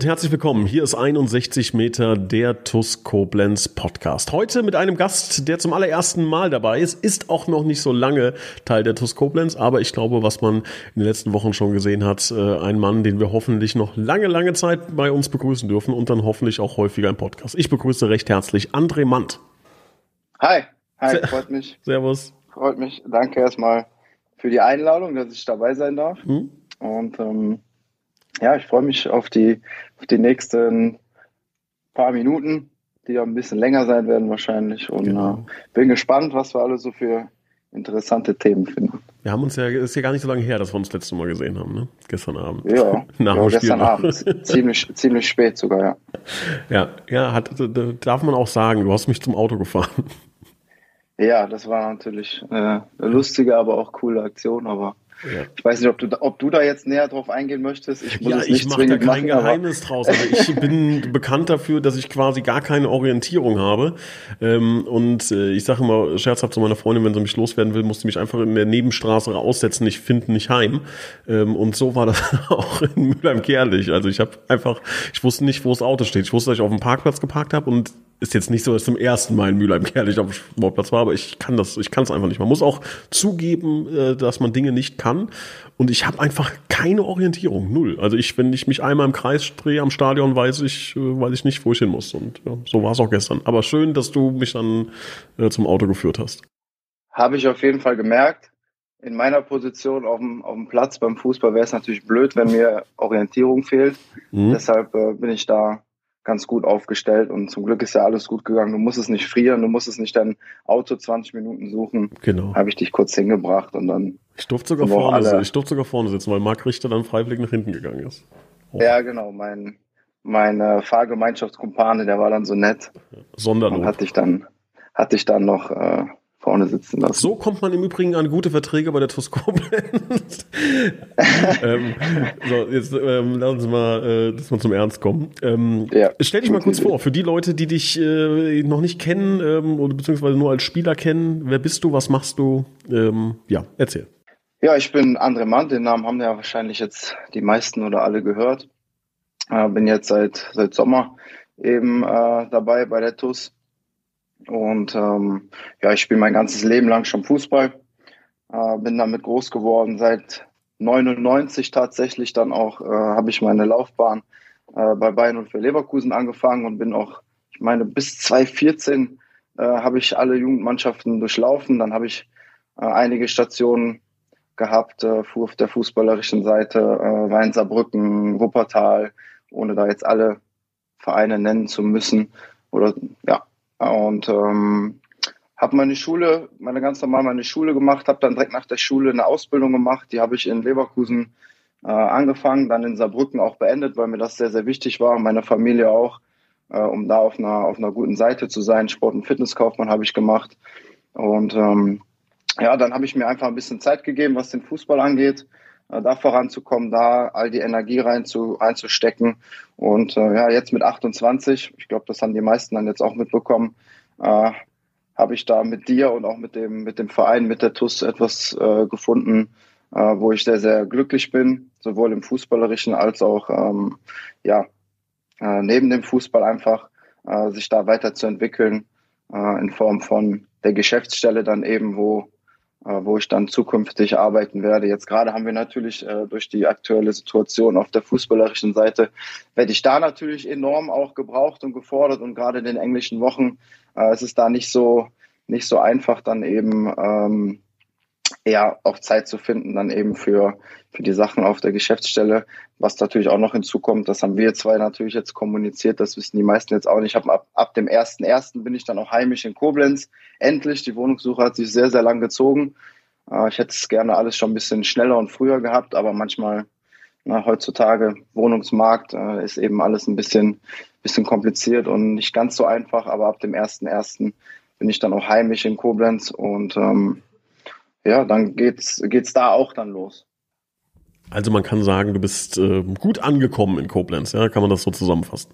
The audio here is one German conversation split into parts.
Und herzlich willkommen. Hier ist 61 Meter der TUS Koblenz Podcast. Heute mit einem Gast, der zum allerersten Mal dabei ist, ist auch noch nicht so lange Teil der TUS Koblenz, aber ich glaube, was man in den letzten Wochen schon gesehen hat, äh, ein Mann, den wir hoffentlich noch lange, lange Zeit bei uns begrüßen dürfen und dann hoffentlich auch häufiger im Podcast. Ich begrüße recht herzlich André Mandt. Hi, hi, freut mich. Servus. Freut mich. Danke erstmal für die Einladung, dass ich dabei sein darf. Hm? Und ähm, ja, ich freue mich auf die, die nächsten paar Minuten, die ja ein bisschen länger sein werden wahrscheinlich. Und genau. äh, bin gespannt, was wir alle so für interessante Themen finden. Wir haben uns ja, ist ja gar nicht so lange her, dass wir uns das letzte Mal gesehen haben, ne? Gestern Abend. Ja, Nach ja gestern Abend. ziemlich, ziemlich spät sogar, ja. Ja, ja, hat, darf man auch sagen, du hast mich zum Auto gefahren. Ja, das war natürlich äh, eine lustige, aber auch coole Aktion, aber ja. Ich weiß nicht, ob du, ob du da jetzt näher drauf eingehen möchtest. Ich ja, ich mache da kein machen, Geheimnis draus. Also ich bin bekannt dafür, dass ich quasi gar keine Orientierung habe. Ähm, und äh, ich sage immer scherzhaft zu meiner Freundin, wenn sie mich loswerden will, muss sie mich einfach in der Nebenstraße aussetzen. Ich finde nicht heim. Ähm, und so war das auch in Mülheim-Kerlich. Also ich habe einfach, ich wusste nicht, wo das Auto steht. Ich wusste, dass ich auf dem Parkplatz geparkt habe und ist jetzt nicht so, dass zum ersten Mal in Mülheim Kerlich auf dem Sportplatz war, aber ich kann das, ich kann es einfach nicht. Man muss auch zugeben, äh, dass man Dinge nicht kann. Und ich habe einfach keine Orientierung, null. Also ich, wenn ich mich einmal im Kreis drehe am Stadion, weiß ich, äh, weiß ich nicht, wo ich hin muss. Und ja, so war es auch gestern. Aber schön, dass du mich dann äh, zum Auto geführt hast. Habe ich auf jeden Fall gemerkt. In meiner Position auf dem, auf dem Platz beim Fußball wäre es natürlich blöd, wenn mir Orientierung fehlt. Mhm. Deshalb äh, bin ich da ganz gut aufgestellt und zum Glück ist ja alles gut gegangen. Du musst es nicht frieren, du musst es nicht dein Auto 20 Minuten suchen. Genau. Habe ich dich kurz hingebracht und dann. Ich durfte sogar vorne, alle... ich durfte sogar vorne sitzen, weil Marc Richter dann freiwillig nach hinten gegangen ist. Oh. Ja, genau. Mein, mein äh, Fahrgemeinschaftskumpane, der war dann so nett. Sonderlob. Und hat dich dann, hat dich dann noch äh, vorne sitzen lassen. So kommt man im Übrigen an gute Verträge bei der Toskoblenz. ähm, so, jetzt ähm, lassen Sie mal, äh, dass wir zum Ernst kommen. Ähm, ja, stell dich mal kurz vor, für die Leute, die dich äh, noch nicht kennen ähm, oder beziehungsweise nur als Spieler kennen, wer bist du, was machst du? Ähm, ja, erzähl. Ja, ich bin André Mann, den Namen haben ja wahrscheinlich jetzt die meisten oder alle gehört. Äh, bin jetzt seit, seit Sommer eben äh, dabei bei der TUS und ähm, ja, ich spiele mein ganzes Leben lang schon Fußball. Äh, bin damit groß geworden. Seit 99 tatsächlich dann auch äh, habe ich meine Laufbahn äh, bei Bayern und für Leverkusen angefangen und bin auch, ich meine, bis 2014 äh, habe ich alle Jugendmannschaften durchlaufen. Dann habe ich äh, einige Stationen gehabt, äh, auf der fußballerischen Seite, äh, Weinsaarbrücken, Wuppertal, ohne da jetzt alle Vereine nennen zu müssen. Oder ja, und ähm, habe meine Schule, meine ganz normal meine Schule gemacht, habe dann direkt nach der Schule eine Ausbildung gemacht. Die habe ich in Leverkusen äh, angefangen, dann in Saarbrücken auch beendet, weil mir das sehr, sehr wichtig war und meine Familie auch, äh, um da auf einer, auf einer guten Seite zu sein. Sport- und Fitnesskaufmann habe ich gemacht. Und ähm, ja, dann habe ich mir einfach ein bisschen Zeit gegeben, was den Fußball angeht, da voranzukommen, da all die Energie rein zu, reinzustecken. Und äh, ja, jetzt mit 28, ich glaube, das haben die meisten dann jetzt auch mitbekommen, äh, habe ich da mit dir und auch mit dem, mit dem Verein, mit der TUS etwas äh, gefunden, äh, wo ich sehr, sehr glücklich bin, sowohl im Fußballerischen als auch ähm, ja, äh, neben dem Fußball einfach äh, sich da weiterzuentwickeln äh, in Form von der Geschäftsstelle dann eben, wo äh, wo ich dann zukünftig arbeiten werde. Jetzt gerade haben wir natürlich äh, durch die aktuelle Situation auf der fußballerischen Seite, werde ich da natürlich enorm auch gebraucht und gefordert und gerade in den englischen Wochen äh, es ist da nicht so, nicht so einfach dann eben ähm, ja auch Zeit zu finden, dann eben für, für die Sachen auf der Geschäftsstelle. Was natürlich auch noch hinzukommt, das haben wir zwei natürlich jetzt kommuniziert, das wissen die meisten jetzt auch nicht. Ich ab, ab dem 1.1. bin ich dann auch heimisch in Koblenz. Endlich, die Wohnungssuche hat sich sehr, sehr lang gezogen. Äh, ich hätte es gerne alles schon ein bisschen schneller und früher gehabt, aber manchmal na, heutzutage Wohnungsmarkt äh, ist eben alles ein bisschen, bisschen kompliziert und nicht ganz so einfach, aber ab dem 1.1. bin ich dann auch heimisch in Koblenz und ähm, ja, dann geht's, geht's da auch dann los. Also man kann sagen, du bist äh, gut angekommen in Koblenz, ja, kann man das so zusammenfassen?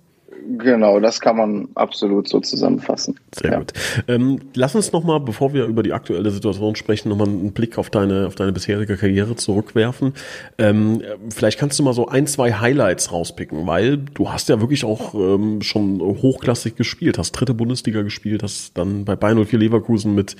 Genau, das kann man absolut so zusammenfassen. Sehr ja. gut. Ähm, lass uns nochmal, bevor wir über die aktuelle Situation sprechen, nochmal einen Blick auf deine, auf deine bisherige Karriere zurückwerfen. Ähm, vielleicht kannst du mal so ein, zwei Highlights rauspicken, weil du hast ja wirklich auch ähm, schon hochklassig gespielt, hast dritte Bundesliga gespielt, hast dann bei Bayern 04 Leverkusen mit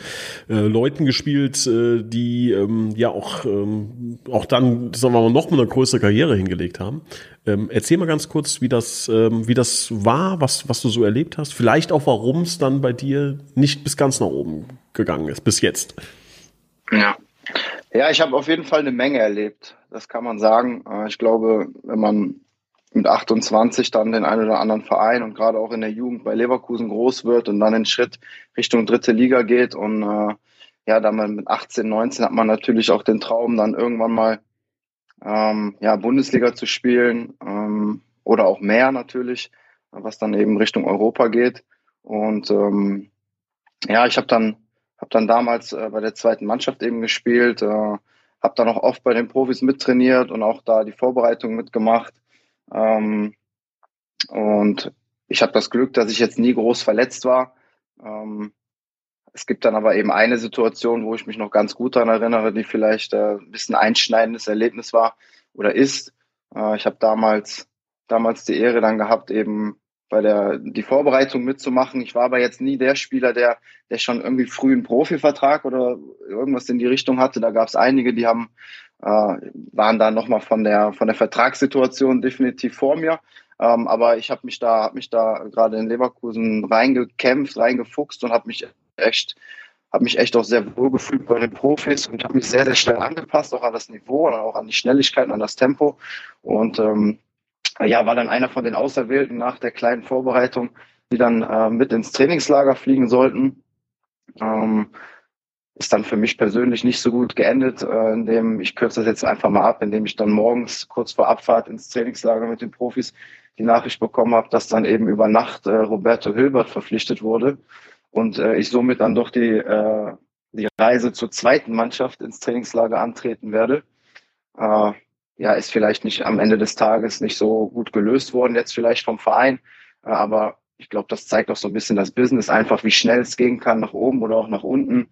äh, Leuten gespielt, äh, die ähm, ja auch, ähm, auch dann, sagen wir mal, noch eine größere Karriere hingelegt haben. Ähm, erzähl mal ganz kurz, wie das, ähm, wie das war, was, was du so erlebt hast. Vielleicht auch, warum es dann bei dir nicht bis ganz nach oben gegangen ist, bis jetzt. Ja, ja ich habe auf jeden Fall eine Menge erlebt. Das kann man sagen. Äh, ich glaube, wenn man mit 28 dann den einen oder anderen Verein und gerade auch in der Jugend bei Leverkusen groß wird und dann den Schritt Richtung dritte Liga geht und äh, ja, dann mit 18, 19 hat man natürlich auch den Traum, dann irgendwann mal ähm, ja, Bundesliga zu spielen ähm, oder auch mehr natürlich, was dann eben Richtung Europa geht. Und ähm, ja, ich habe dann habe dann damals äh, bei der zweiten Mannschaft eben gespielt, äh, habe dann auch oft bei den Profis mittrainiert und auch da die Vorbereitung mitgemacht. Ähm, und ich habe das Glück, dass ich jetzt nie groß verletzt war. Ähm, es gibt dann aber eben eine Situation, wo ich mich noch ganz gut daran erinnere, die vielleicht äh, ein bisschen einschneidendes Erlebnis war oder ist. Äh, ich habe damals, damals die Ehre dann gehabt, eben bei der die Vorbereitung mitzumachen. Ich war aber jetzt nie der Spieler, der, der schon irgendwie früh einen Profivertrag oder irgendwas in die Richtung hatte. Da gab es einige, die haben äh, waren da nochmal von der von der Vertragssituation definitiv vor mir. Ähm, aber ich habe mich da, hab mich da gerade in Leverkusen reingekämpft, reingefuchst und habe mich echt, habe mich echt auch sehr wohl gefühlt bei den Profis und habe mich sehr, sehr schnell angepasst, auch an das Niveau auch an die Schnelligkeit an das Tempo. Und ähm, ja, war dann einer von den Auserwählten nach der kleinen Vorbereitung, die dann äh, mit ins Trainingslager fliegen sollten. Ähm, ist dann für mich persönlich nicht so gut geendet, äh, indem ich kürze das jetzt einfach mal ab, indem ich dann morgens kurz vor Abfahrt ins Trainingslager mit den Profis die Nachricht bekommen habe, dass dann eben über Nacht äh, Roberto Hilbert verpflichtet wurde und äh, ich somit dann doch die, äh, die Reise zur zweiten Mannschaft ins Trainingslager antreten werde. Äh, ja, ist vielleicht nicht am Ende des Tages nicht so gut gelöst worden, jetzt vielleicht vom Verein, äh, aber ich glaube, das zeigt auch so ein bisschen das Business, einfach wie schnell es gehen kann, nach oben oder auch nach unten.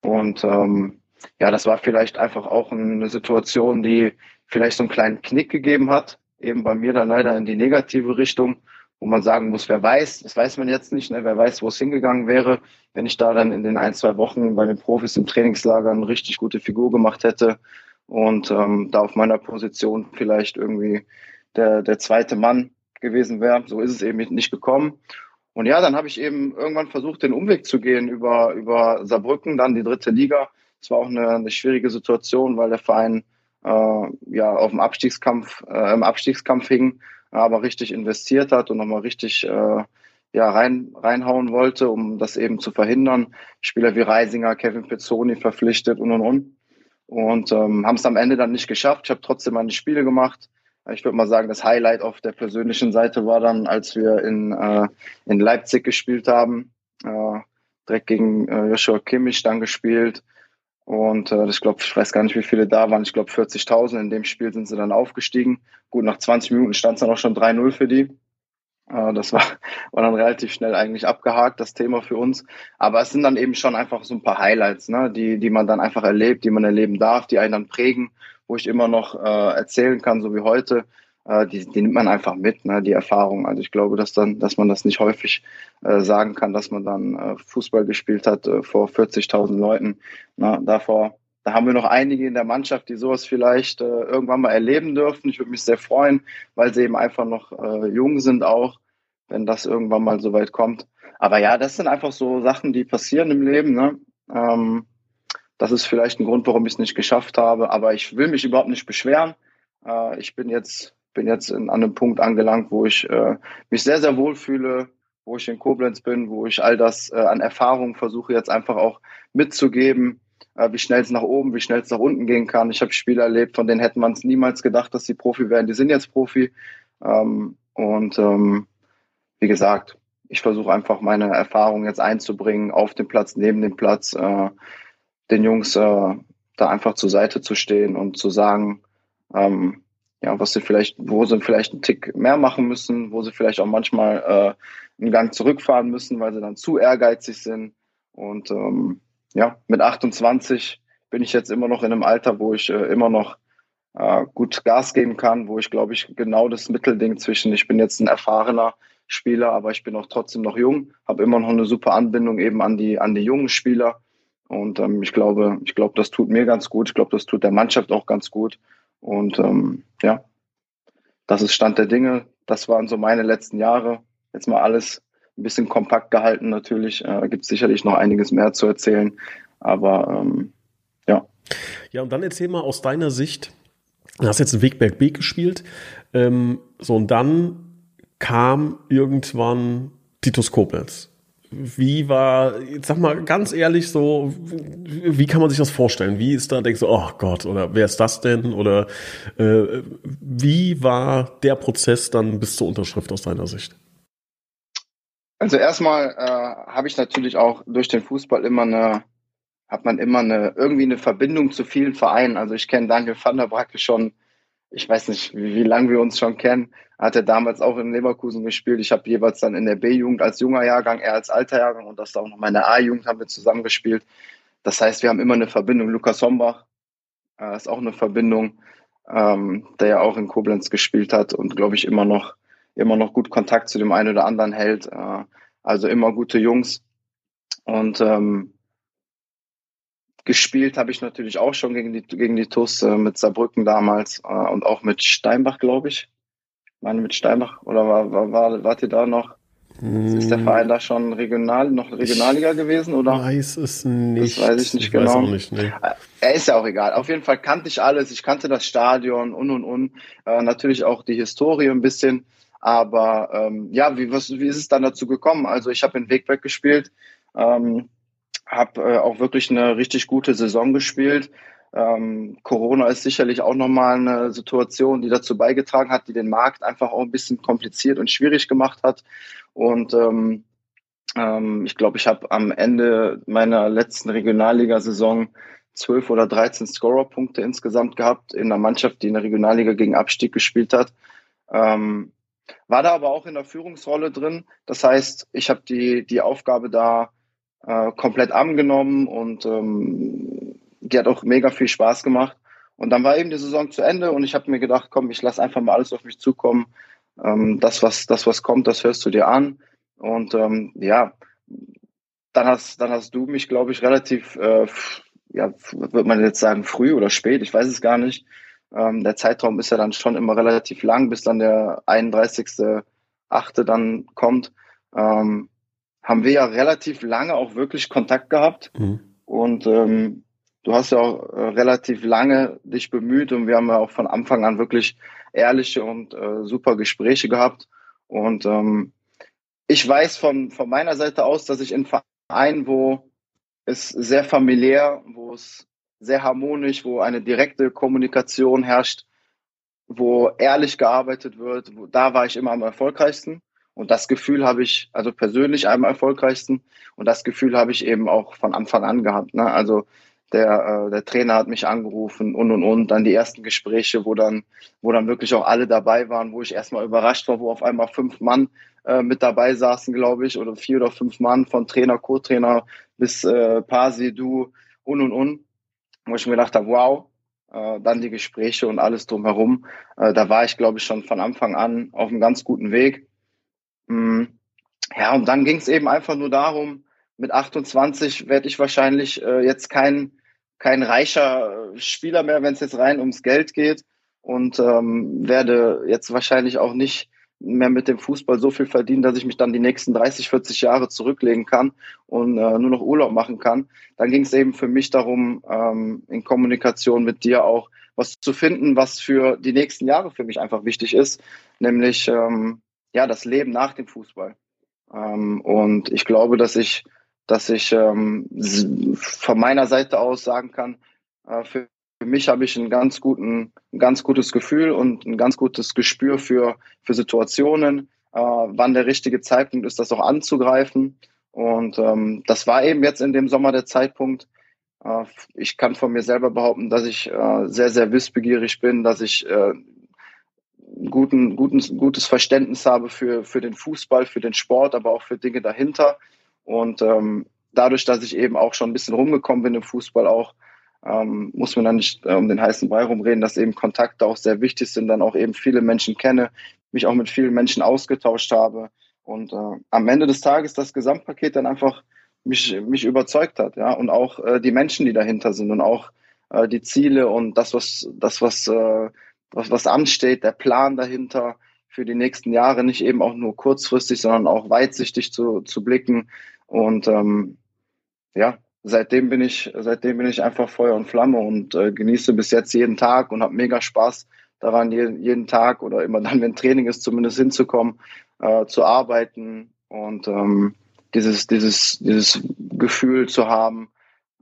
Und ähm, ja, das war vielleicht einfach auch eine Situation, die vielleicht so einen kleinen Knick gegeben hat, eben bei mir dann leider in die negative Richtung wo man sagen muss, wer weiß, das weiß man jetzt nicht, ne, wer weiß, wo es hingegangen wäre, wenn ich da dann in den ein, zwei Wochen bei den Profis im Trainingslager eine richtig gute Figur gemacht hätte und ähm, da auf meiner Position vielleicht irgendwie der, der zweite Mann gewesen wäre. So ist es eben nicht gekommen. Und ja, dann habe ich eben irgendwann versucht, den Umweg zu gehen über, über Saarbrücken, dann die dritte Liga. Es war auch eine, eine schwierige Situation, weil der Verein äh, ja auf dem Abstiegskampf, äh, im Abstiegskampf hing aber richtig investiert hat und nochmal richtig äh, ja, rein, reinhauen wollte, um das eben zu verhindern. Spieler wie Reisinger, Kevin Pezzoni verpflichtet und und und. Und ähm, haben es am Ende dann nicht geschafft. Ich habe trotzdem meine Spiele gemacht. Ich würde mal sagen, das Highlight auf der persönlichen Seite war dann, als wir in, äh, in Leipzig gespielt haben. Äh, direkt gegen äh, Joshua Kimmich dann gespielt. Und äh, ich glaube, ich weiß gar nicht, wie viele da waren. Ich glaube 40.000. In dem Spiel sind sie dann aufgestiegen. Gut, nach 20 Minuten stand es dann auch schon 3-0 für die. Äh, das war, war dann relativ schnell eigentlich abgehakt, das Thema für uns. Aber es sind dann eben schon einfach so ein paar Highlights, ne, die, die man dann einfach erlebt, die man erleben darf, die einen dann prägen, wo ich immer noch äh, erzählen kann, so wie heute die, die nimmt man einfach mit, ne, die Erfahrung. Also ich glaube, dass dann, dass man das nicht häufig äh, sagen kann, dass man dann äh, Fußball gespielt hat äh, vor 40.000 Leuten. Na, davor, da haben wir noch einige in der Mannschaft, die sowas vielleicht äh, irgendwann mal erleben dürfen. Ich würde mich sehr freuen, weil sie eben einfach noch äh, jung sind auch, wenn das irgendwann mal so weit kommt. Aber ja, das sind einfach so Sachen, die passieren im Leben. Ne? Ähm, das ist vielleicht ein Grund, warum ich es nicht geschafft habe. Aber ich will mich überhaupt nicht beschweren. Äh, ich bin jetzt bin jetzt an einem Punkt angelangt, wo ich äh, mich sehr, sehr wohl fühle, wo ich in Koblenz bin, wo ich all das äh, an Erfahrung versuche jetzt einfach auch mitzugeben, äh, wie schnell es nach oben, wie schnell es nach unten gehen kann. Ich habe Spiele erlebt, von denen hätte man es niemals gedacht, dass sie Profi werden. Die sind jetzt Profi. Ähm, und ähm, wie gesagt, ich versuche einfach meine Erfahrung jetzt einzubringen auf dem Platz, neben dem Platz, äh, den Jungs äh, da einfach zur Seite zu stehen und zu sagen, ähm, ja, was sie vielleicht, wo sie vielleicht einen Tick mehr machen müssen, wo sie vielleicht auch manchmal äh, einen Gang zurückfahren müssen, weil sie dann zu ehrgeizig sind. Und ähm, ja, mit 28 bin ich jetzt immer noch in einem Alter, wo ich äh, immer noch äh, gut Gas geben kann, wo ich glaube ich genau das Mittelding zwischen, ich bin jetzt ein erfahrener Spieler, aber ich bin auch trotzdem noch jung, habe immer noch eine super Anbindung eben an die, an die jungen Spieler. Und ähm, ich glaube, ich glaube, das tut mir ganz gut. Ich glaube, das tut der Mannschaft auch ganz gut. Und ähm, ja, das ist Stand der Dinge. Das waren so meine letzten Jahre. Jetzt mal alles ein bisschen kompakt gehalten natürlich. Äh, Gibt sicherlich noch einiges mehr zu erzählen. Aber ähm, ja. Ja, und dann erzähl mal aus deiner Sicht, du hast jetzt in Wegberg B gespielt. Ähm, so, und dann kam irgendwann Titus Koblenz. Wie war, sag mal ganz ehrlich so, wie kann man sich das vorstellen? Wie ist da, denkst du, oh Gott, oder wer ist das denn? Oder äh, wie war der Prozess dann bis zur Unterschrift aus deiner Sicht? Also erstmal äh, habe ich natürlich auch durch den Fußball immer eine, hat man immer eine, irgendwie eine Verbindung zu vielen Vereinen. Also ich kenne Daniel van der Bracke schon ich weiß nicht, wie, wie lange wir uns schon kennen. Hat er damals auch in Leverkusen gespielt. Ich habe jeweils dann in der B-Jugend als junger Jahrgang, er als alter Jahrgang und das auch noch meine A-Jugend haben wir zusammen gespielt. Das heißt, wir haben immer eine Verbindung. Lukas Hombach äh, ist auch eine Verbindung, ähm, der ja auch in Koblenz gespielt hat und glaube ich immer noch, immer noch gut Kontakt zu dem einen oder anderen hält. Äh, also immer gute Jungs. Und ähm, Gespielt habe ich natürlich auch schon gegen die, gegen die TUS äh, mit Saarbrücken damals äh, und auch mit Steinbach, glaube ich. Ich meine mit Steinbach oder war, war, war, wart ihr da noch? Ist der Verein da schon regional, noch Regionalliga gewesen oder? Weiß es nicht. Das weiß ich nicht ich genau. Weiß auch nicht, nee. Er ist ja auch egal. Auf jeden Fall kannte ich alles. Ich kannte das Stadion und und und. Äh, natürlich auch die Historie ein bisschen. Aber ähm, ja, wie, was, wie ist es dann dazu gekommen? Also ich habe in Wegberg gespielt. Ähm, habe äh, auch wirklich eine richtig gute Saison gespielt. Ähm, Corona ist sicherlich auch nochmal eine Situation, die dazu beigetragen hat, die den Markt einfach auch ein bisschen kompliziert und schwierig gemacht hat. Und ähm, ähm, ich glaube, ich habe am Ende meiner letzten Regionalligasaison zwölf oder dreizehn Scorerpunkte insgesamt gehabt in einer Mannschaft, die in der Regionalliga gegen Abstieg gespielt hat. Ähm, war da aber auch in der Führungsrolle drin. Das heißt, ich habe die, die Aufgabe da äh, komplett angenommen und ähm, die hat auch mega viel Spaß gemacht. Und dann war eben die Saison zu Ende und ich habe mir gedacht, komm, ich lasse einfach mal alles auf mich zukommen. Ähm, das, was, das, was kommt, das hörst du dir an. Und ähm, ja, dann hast, dann hast du mich, glaube ich, relativ, äh, ja, wird man jetzt sagen, früh oder spät, ich weiß es gar nicht. Ähm, der Zeitraum ist ja dann schon immer relativ lang, bis dann der 31.8. dann kommt. Ähm, haben wir ja relativ lange auch wirklich Kontakt gehabt. Mhm. Und ähm, du hast ja auch äh, relativ lange dich bemüht und wir haben ja auch von Anfang an wirklich ehrliche und äh, super Gespräche gehabt. Und ähm, ich weiß von, von meiner Seite aus, dass ich in Vereinen, wo es sehr familiär, wo es sehr harmonisch, wo eine direkte Kommunikation herrscht, wo ehrlich gearbeitet wird, wo, da war ich immer am erfolgreichsten. Und das Gefühl habe ich, also persönlich am erfolgreichsten. Und das Gefühl habe ich eben auch von Anfang an gehabt. Ne? Also der, äh, der Trainer hat mich angerufen und und und. Dann die ersten Gespräche, wo dann, wo dann wirklich auch alle dabei waren, wo ich erstmal überrascht war, wo auf einmal fünf Mann äh, mit dabei saßen, glaube ich, oder vier oder fünf Mann von Trainer, Co-Trainer bis äh, Pasi, du und und und. Wo ich mir gedacht habe, wow, äh, dann die Gespräche und alles drumherum. Äh, da war ich, glaube ich, schon von Anfang an auf einem ganz guten Weg. Mhm. Ja, und dann ging es eben einfach nur darum, mit 28 werde ich wahrscheinlich äh, jetzt kein, kein reicher äh, Spieler mehr, wenn es jetzt rein ums Geld geht und ähm, werde jetzt wahrscheinlich auch nicht mehr mit dem Fußball so viel verdienen, dass ich mich dann die nächsten 30, 40 Jahre zurücklegen kann und äh, nur noch Urlaub machen kann. Dann ging es eben für mich darum, ähm, in Kommunikation mit dir auch was zu finden, was für die nächsten Jahre für mich einfach wichtig ist, nämlich ähm, ja, das Leben nach dem Fußball. Ähm, und ich glaube, dass ich, dass ich ähm, von meiner Seite aus sagen kann, äh, für, für mich habe ich einen ganz guten, ein ganz gutes Gefühl und ein ganz gutes Gespür für, für Situationen, äh, wann der richtige Zeitpunkt ist, das auch anzugreifen. Und ähm, das war eben jetzt in dem Sommer der Zeitpunkt. Äh, ich kann von mir selber behaupten, dass ich äh, sehr, sehr wissbegierig bin, dass ich äh, guten, guten, gutes Verständnis habe für, für den Fußball, für den Sport, aber auch für Dinge dahinter. Und ähm, dadurch, dass ich eben auch schon ein bisschen rumgekommen bin im Fußball auch, ähm, muss man dann nicht äh, um den heißen Brei rumreden, dass eben Kontakte auch sehr wichtig sind, dann auch eben viele Menschen kenne, mich auch mit vielen Menschen ausgetauscht habe und äh, am Ende des Tages das Gesamtpaket dann einfach mich, mich überzeugt hat, ja, und auch äh, die Menschen, die dahinter sind und auch äh, die Ziele und das, was, das, was, äh, was, was ansteht, der Plan dahinter für die nächsten Jahre, nicht eben auch nur kurzfristig, sondern auch weitsichtig zu, zu blicken. Und ähm, ja, seitdem bin ich, seitdem bin ich einfach Feuer und Flamme und äh, genieße bis jetzt jeden Tag und habe mega Spaß daran, jeden, jeden Tag oder immer dann, wenn Training ist, zumindest hinzukommen, äh, zu arbeiten und ähm, dieses, dieses, dieses Gefühl zu haben,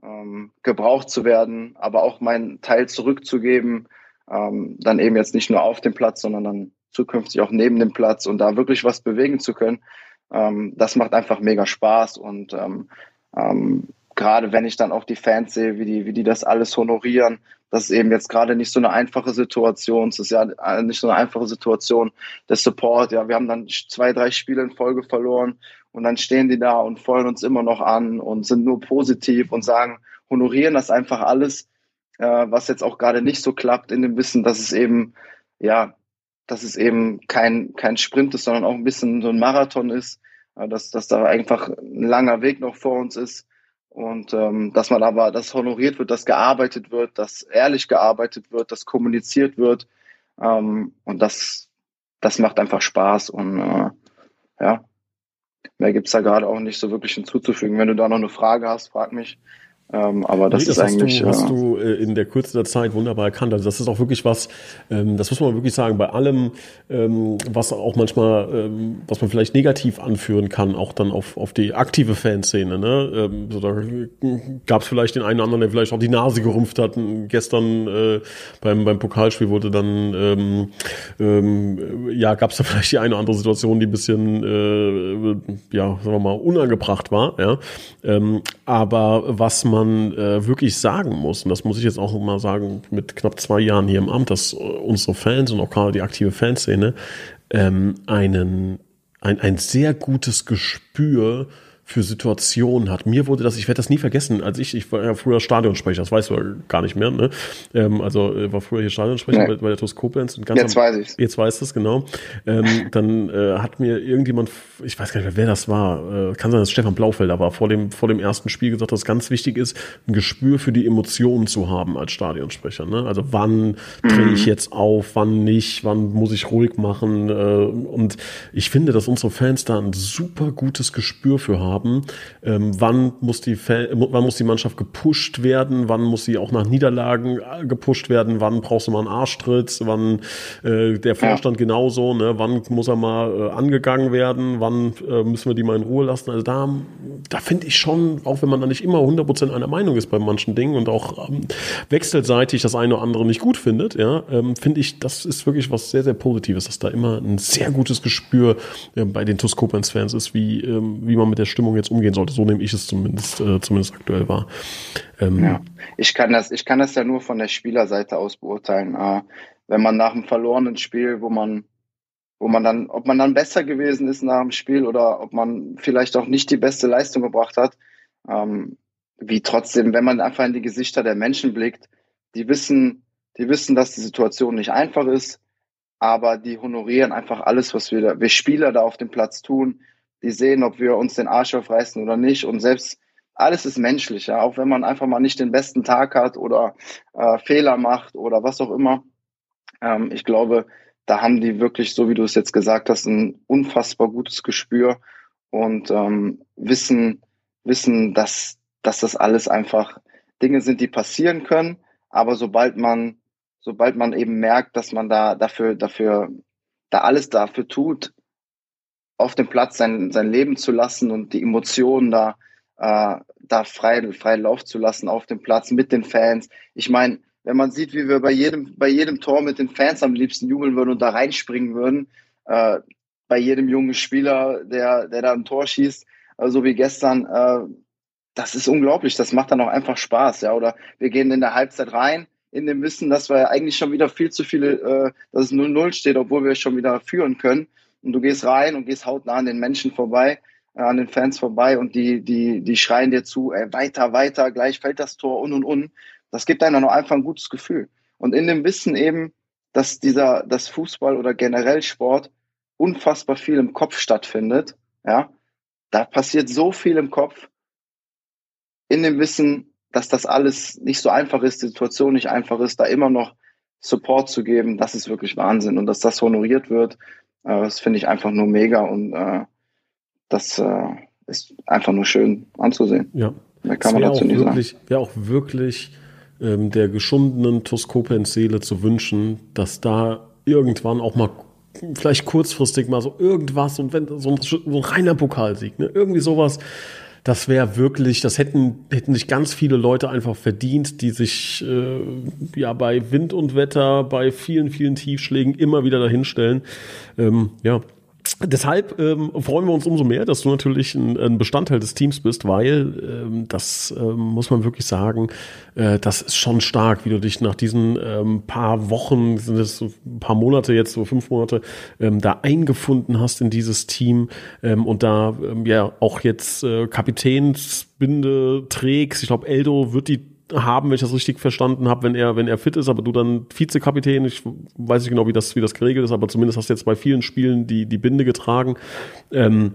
ähm, gebraucht zu werden, aber auch meinen Teil zurückzugeben, ähm, dann eben jetzt nicht nur auf dem Platz, sondern dann zukünftig auch neben dem Platz und da wirklich was bewegen zu können. Ähm, das macht einfach mega Spaß und ähm, ähm, gerade wenn ich dann auch die Fans sehe, wie die, wie die das alles honorieren, das ist eben jetzt gerade nicht so eine einfache Situation. Es ist ja äh, nicht so eine einfache Situation. Der Support, ja, wir haben dann zwei, drei Spiele in Folge verloren und dann stehen die da und feuern uns immer noch an und sind nur positiv und sagen, honorieren das einfach alles, äh, was jetzt auch gerade nicht so klappt, in dem Wissen, dass es eben, ja, dass es eben kein, kein Sprint ist, sondern auch ein bisschen so ein Marathon ist, äh, dass, dass da einfach ein langer Weg noch vor uns ist und ähm, dass man aber, dass honoriert wird, dass gearbeitet wird, dass ehrlich gearbeitet wird, dass kommuniziert wird. Ähm, und das, das macht einfach Spaß. Und äh, ja, mehr gibt's da gerade auch nicht so wirklich hinzuzufügen. Wenn du da noch eine Frage hast, frag mich. Ähm, aber das, nee, das ist eigentlich. Du, hast du äh, in der Kürze der Zeit wunderbar erkannt. Also das ist auch wirklich was, ähm, das muss man wirklich sagen, bei allem, ähm, was auch manchmal, ähm, was man vielleicht negativ anführen kann, auch dann auf, auf die aktive Fanszene. Ne? Ähm, so, da gab es vielleicht den einen oder anderen, der vielleicht auch die Nase gerümpft hat. Gestern äh, beim, beim Pokalspiel wurde dann, ähm, ähm, ja, gab es da vielleicht die eine oder andere Situation, die ein bisschen, äh, ja, sagen wir mal, unangebracht war. Ja? Ähm, aber was man man äh, wirklich sagen muss, und das muss ich jetzt auch mal sagen, mit knapp zwei Jahren hier im Amt, dass äh, unsere Fans und auch gerade die aktive Fanszene ähm, einen, ein, ein sehr gutes Gespür für Situationen hat. Mir wurde das, ich werde das nie vergessen, als ich, ich war ja früher Stadionsprecher, das weißt du gar nicht mehr, ne? Ähm, also äh, war früher hier Stadionsprecher nee. bei, bei, der TuS Koblenz und ganz Jetzt am, weiß ich's. Jetzt weißt du es, genau. Ähm, dann äh, hat mir irgendjemand, ich weiß gar nicht mehr, wer das war, äh, kann sein, dass Stefan Blaufelder war, vor dem, vor dem ersten Spiel gesagt, dass ganz wichtig ist, ein Gespür für die Emotionen zu haben als Stadionsprecher. Ne? Also wann mhm. drehe ich jetzt auf, wann nicht, wann muss ich ruhig machen. Äh, und ich finde, dass unsere Fans da ein super gutes Gespür für haben haben. Ähm, wann, muss die wann muss die Mannschaft gepusht werden? Wann muss sie auch nach Niederlagen äh, gepusht werden? Wann brauchst du mal einen Arschtritt? Wann äh, der Vorstand ja. genauso? Ne? Wann muss er mal äh, angegangen werden? Wann äh, müssen wir die mal in Ruhe lassen? Also da, da finde ich schon, auch wenn man da nicht immer 100% einer Meinung ist bei manchen Dingen und auch ähm, wechselseitig das eine oder andere nicht gut findet, ja, ähm, finde ich, das ist wirklich was sehr, sehr Positives, dass da immer ein sehr gutes Gespür äh, bei den Tuskopens-Fans ist, wie, ähm, wie man mit der Stimmung Stimmung jetzt umgehen sollte. So nehme ich es zumindest, äh, zumindest aktuell wahr. Ähm, ja, ich kann das, ich kann das ja nur von der Spielerseite aus beurteilen. Äh, wenn man nach einem verlorenen Spiel, wo man, wo man dann, ob man dann besser gewesen ist nach dem Spiel oder ob man vielleicht auch nicht die beste Leistung gebracht hat, ähm, wie trotzdem, wenn man einfach in die Gesichter der Menschen blickt, die wissen, die wissen, dass die Situation nicht einfach ist, aber die honorieren einfach alles, was wir, da, wir Spieler da auf dem Platz tun die sehen, ob wir uns den Arsch aufreißen oder nicht. Und selbst alles ist menschlich, ja, auch wenn man einfach mal nicht den besten Tag hat oder äh, Fehler macht oder was auch immer. Ähm, ich glaube, da haben die wirklich, so wie du es jetzt gesagt hast, ein unfassbar gutes Gespür und ähm, wissen, wissen, dass, dass das alles einfach Dinge sind, die passieren können. Aber sobald man, sobald man eben merkt, dass man da dafür, dafür, da alles dafür tut, auf dem Platz sein, sein Leben zu lassen und die Emotionen da, äh, da frei, frei Lauf zu lassen auf dem Platz mit den Fans. Ich meine, wenn man sieht, wie wir bei jedem, bei jedem Tor mit den Fans am liebsten jubeln würden und da reinspringen würden, äh, bei jedem jungen Spieler, der, der da ein Tor schießt, äh, so wie gestern, äh, das ist unglaublich. Das macht dann auch einfach Spaß, ja. Oder wir gehen in der Halbzeit rein, in dem Wissen, dass wir eigentlich schon wieder viel zu viele, äh, dass es 0-0 steht, obwohl wir schon wieder führen können. Und du gehst rein und gehst hautnah an den Menschen vorbei, äh, an den Fans vorbei und die, die, die schreien dir zu, ey, weiter, weiter, gleich fällt das Tor und und und. Das gibt einem dann einfach ein gutes Gefühl. Und in dem Wissen eben, dass dieser, das Fußball oder generell Sport unfassbar viel im Kopf stattfindet, ja, da passiert so viel im Kopf, in dem Wissen, dass das alles nicht so einfach ist, die Situation nicht einfach ist, da immer noch Support zu geben, das ist wirklich Wahnsinn. Und dass das honoriert wird, das finde ich einfach nur mega und äh, das äh, ist einfach nur schön anzusehen. Ja. Da kann man dazu nicht wirklich, sagen. Wäre auch wirklich ähm, der geschundenen Toskopens Seele zu wünschen, dass da irgendwann auch mal vielleicht kurzfristig mal so irgendwas und wenn so ein, so ein reiner Pokalsieg, ne? irgendwie sowas, das wäre wirklich, das hätten, hätten sich ganz viele Leute einfach verdient, die sich äh, ja bei Wind und Wetter, bei vielen, vielen Tiefschlägen immer wieder dahinstellen. Ähm, ja, Deshalb ähm, freuen wir uns umso mehr, dass du natürlich ein, ein Bestandteil des Teams bist, weil ähm, das ähm, muss man wirklich sagen, äh, das ist schon stark, wie du dich nach diesen ähm, paar Wochen, sind es so ein paar Monate jetzt, so fünf Monate, ähm, da eingefunden hast in dieses Team ähm, und da ähm, ja auch jetzt äh, Kapitänsbinde trägst. Ich glaube, Eldo wird die haben, wenn ich das richtig verstanden habe, wenn er, wenn er fit ist, aber du dann Vizekapitän, ich weiß nicht genau, wie das, wie das geregelt ist, aber zumindest hast du jetzt bei vielen Spielen die, die Binde getragen. Ähm,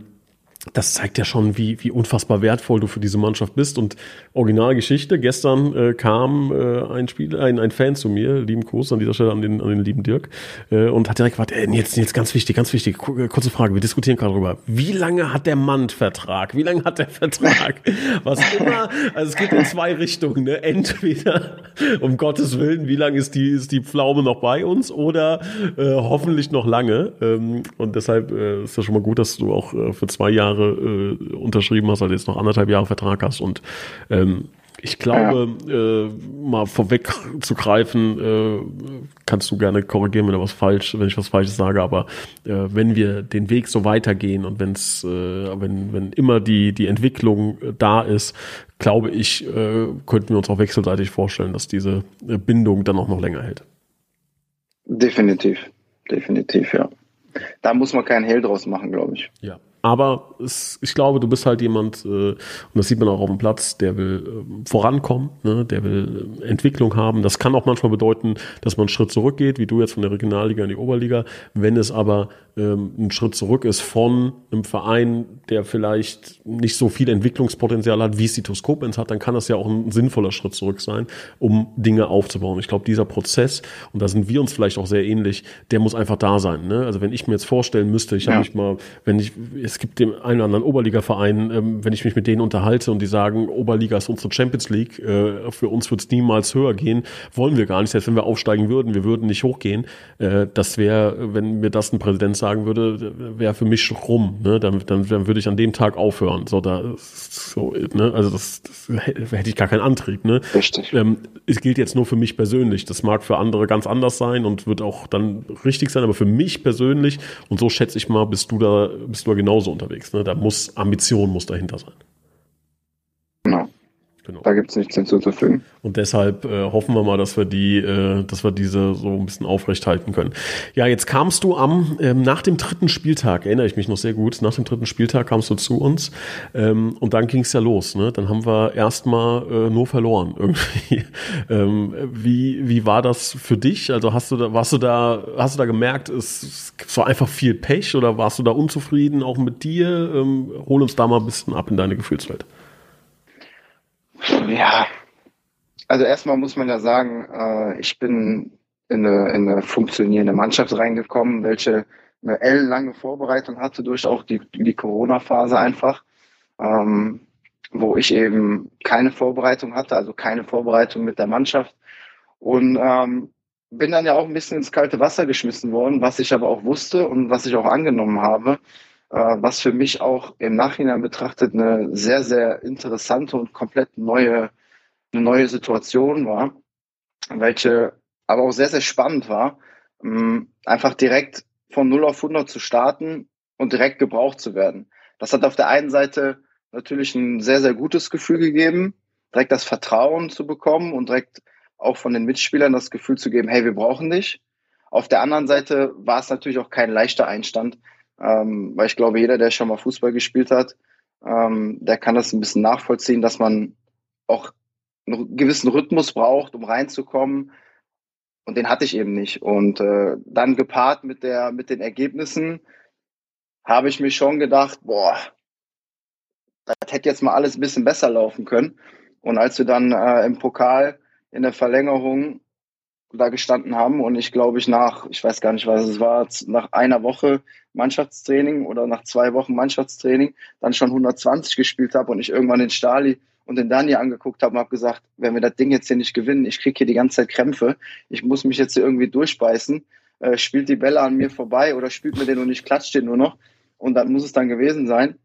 das zeigt ja schon, wie, wie unfassbar wertvoll du für diese Mannschaft bist. Und Originalgeschichte, gestern äh, kam äh, ein Spiel, ein, ein Fan zu mir, lieben Gruß an dieser Stelle an den, an den lieben Dirk, äh, und hat direkt gesagt, ey, jetzt, jetzt ganz wichtig, ganz wichtig, äh, kurze Frage, wir diskutieren gerade darüber. Wie lange hat der Mann Vertrag? Wie lange hat der Vertrag? Was immer, also es geht in zwei Richtungen, ne? Entweder, um Gottes Willen, wie lange ist die, ist die Pflaume noch bei uns oder äh, hoffentlich noch lange. Ähm, und deshalb äh, ist das schon mal gut, dass du auch äh, für zwei Jahre Jahre äh, unterschrieben hast, also jetzt noch anderthalb Jahre Vertrag hast und ähm, ich glaube, ja. äh, mal vorweg zu greifen, äh, kannst du gerne korrigieren, wenn, was falsch, wenn ich was Falsches sage, aber äh, wenn wir den Weg so weitergehen und wenn's, äh, wenn, wenn immer die, die Entwicklung da ist, glaube ich, äh, könnten wir uns auch wechselseitig vorstellen, dass diese äh, Bindung dann auch noch länger hält. Definitiv, definitiv, ja. Da muss man keinen Hehl draus machen, glaube ich. Ja. Aber es, ich glaube, du bist halt jemand, äh, und das sieht man auch auf dem Platz, der will äh, vorankommen, ne? der will äh, Entwicklung haben. Das kann auch manchmal bedeuten, dass man einen Schritt zurückgeht, wie du jetzt von der Regionalliga in die Oberliga. Wenn es aber ähm, ein Schritt zurück ist von einem Verein, der vielleicht nicht so viel Entwicklungspotenzial hat, wie es die Toskopens hat, dann kann das ja auch ein sinnvoller Schritt zurück sein, um Dinge aufzubauen. Ich glaube, dieser Prozess, und da sind wir uns vielleicht auch sehr ähnlich, der muss einfach da sein. Ne? Also wenn ich mir jetzt vorstellen müsste, ich ja. habe mich mal, wenn ich es gibt den einen oder anderen Oberliga-Verein, ähm, wenn ich mich mit denen unterhalte und die sagen, Oberliga ist unsere Champions League, äh, für uns wird es niemals höher gehen, wollen wir gar nicht. Selbst wenn wir aufsteigen würden, wir würden nicht hochgehen. Äh, das wäre, wenn mir das ein Präsident sagen würde, wäre für mich rum. Ne? Dann, dann, dann würde ich an dem Tag aufhören. So, da, so, ne? Also das, das hätte ich gar keinen Antrieb. Ne? Richtig. Ähm, es gilt jetzt nur für mich persönlich. Das mag für andere ganz anders sein und wird auch dann richtig sein, aber für mich persönlich, und so schätze ich mal, bist du da, bist du da genauso unterwegs. Ne? Da muss Ambition muss dahinter sein. Genau. Da gibt es nichts hinzuzufügen. Und deshalb äh, hoffen wir mal, dass wir die, äh, dass wir diese so ein bisschen aufrechthalten können. Ja, jetzt kamst du am ähm, nach dem dritten Spieltag, erinnere ich mich noch sehr gut. Nach dem dritten Spieltag kamst du zu uns ähm, und dann ging es ja los. Ne? Dann haben wir erstmal äh, nur verloren irgendwie. ähm, wie wie war das für dich? Also hast du da warst du da hast du da gemerkt, es, es war einfach viel Pech oder warst du da unzufrieden auch mit dir? Ähm, hol uns da mal ein bisschen ab in deine Gefühlswelt. Ja, also erstmal muss man ja sagen, äh, ich bin in eine, in eine funktionierende Mannschaft reingekommen, welche eine ellenlange Vorbereitung hatte durch auch die, die Corona-Phase einfach, ähm, wo ich eben keine Vorbereitung hatte, also keine Vorbereitung mit der Mannschaft. Und ähm, bin dann ja auch ein bisschen ins kalte Wasser geschmissen worden, was ich aber auch wusste und was ich auch angenommen habe, was für mich auch im Nachhinein betrachtet eine sehr, sehr interessante und komplett neue, eine neue Situation war, welche aber auch sehr, sehr spannend war, ähm, einfach direkt von 0 auf 100 zu starten und direkt gebraucht zu werden. Das hat auf der einen Seite natürlich ein sehr, sehr gutes Gefühl gegeben, direkt das Vertrauen zu bekommen und direkt auch von den Mitspielern das Gefühl zu geben, hey, wir brauchen dich. Auf der anderen Seite war es natürlich auch kein leichter Einstand, ähm, weil ich glaube, jeder, der schon mal Fußball gespielt hat, ähm, der kann das ein bisschen nachvollziehen, dass man auch einen gewissen Rhythmus braucht, um reinzukommen. Und den hatte ich eben nicht. Und äh, dann gepaart mit, der, mit den Ergebnissen habe ich mir schon gedacht, boah, das hätte jetzt mal alles ein bisschen besser laufen können. Und als wir dann äh, im Pokal in der Verlängerung da gestanden haben und ich glaube ich nach, ich weiß gar nicht, was es war, nach einer Woche Mannschaftstraining oder nach zwei Wochen Mannschaftstraining dann schon 120 gespielt habe und ich irgendwann den Stali und den Dani angeguckt habe und habe gesagt, wenn wir das Ding jetzt hier nicht gewinnen, ich kriege hier die ganze Zeit Krämpfe, ich muss mich jetzt hier irgendwie durchbeißen, äh, spielt die Bälle an mir vorbei oder spielt mir den und ich klatsche den nur noch und dann muss es dann gewesen sein.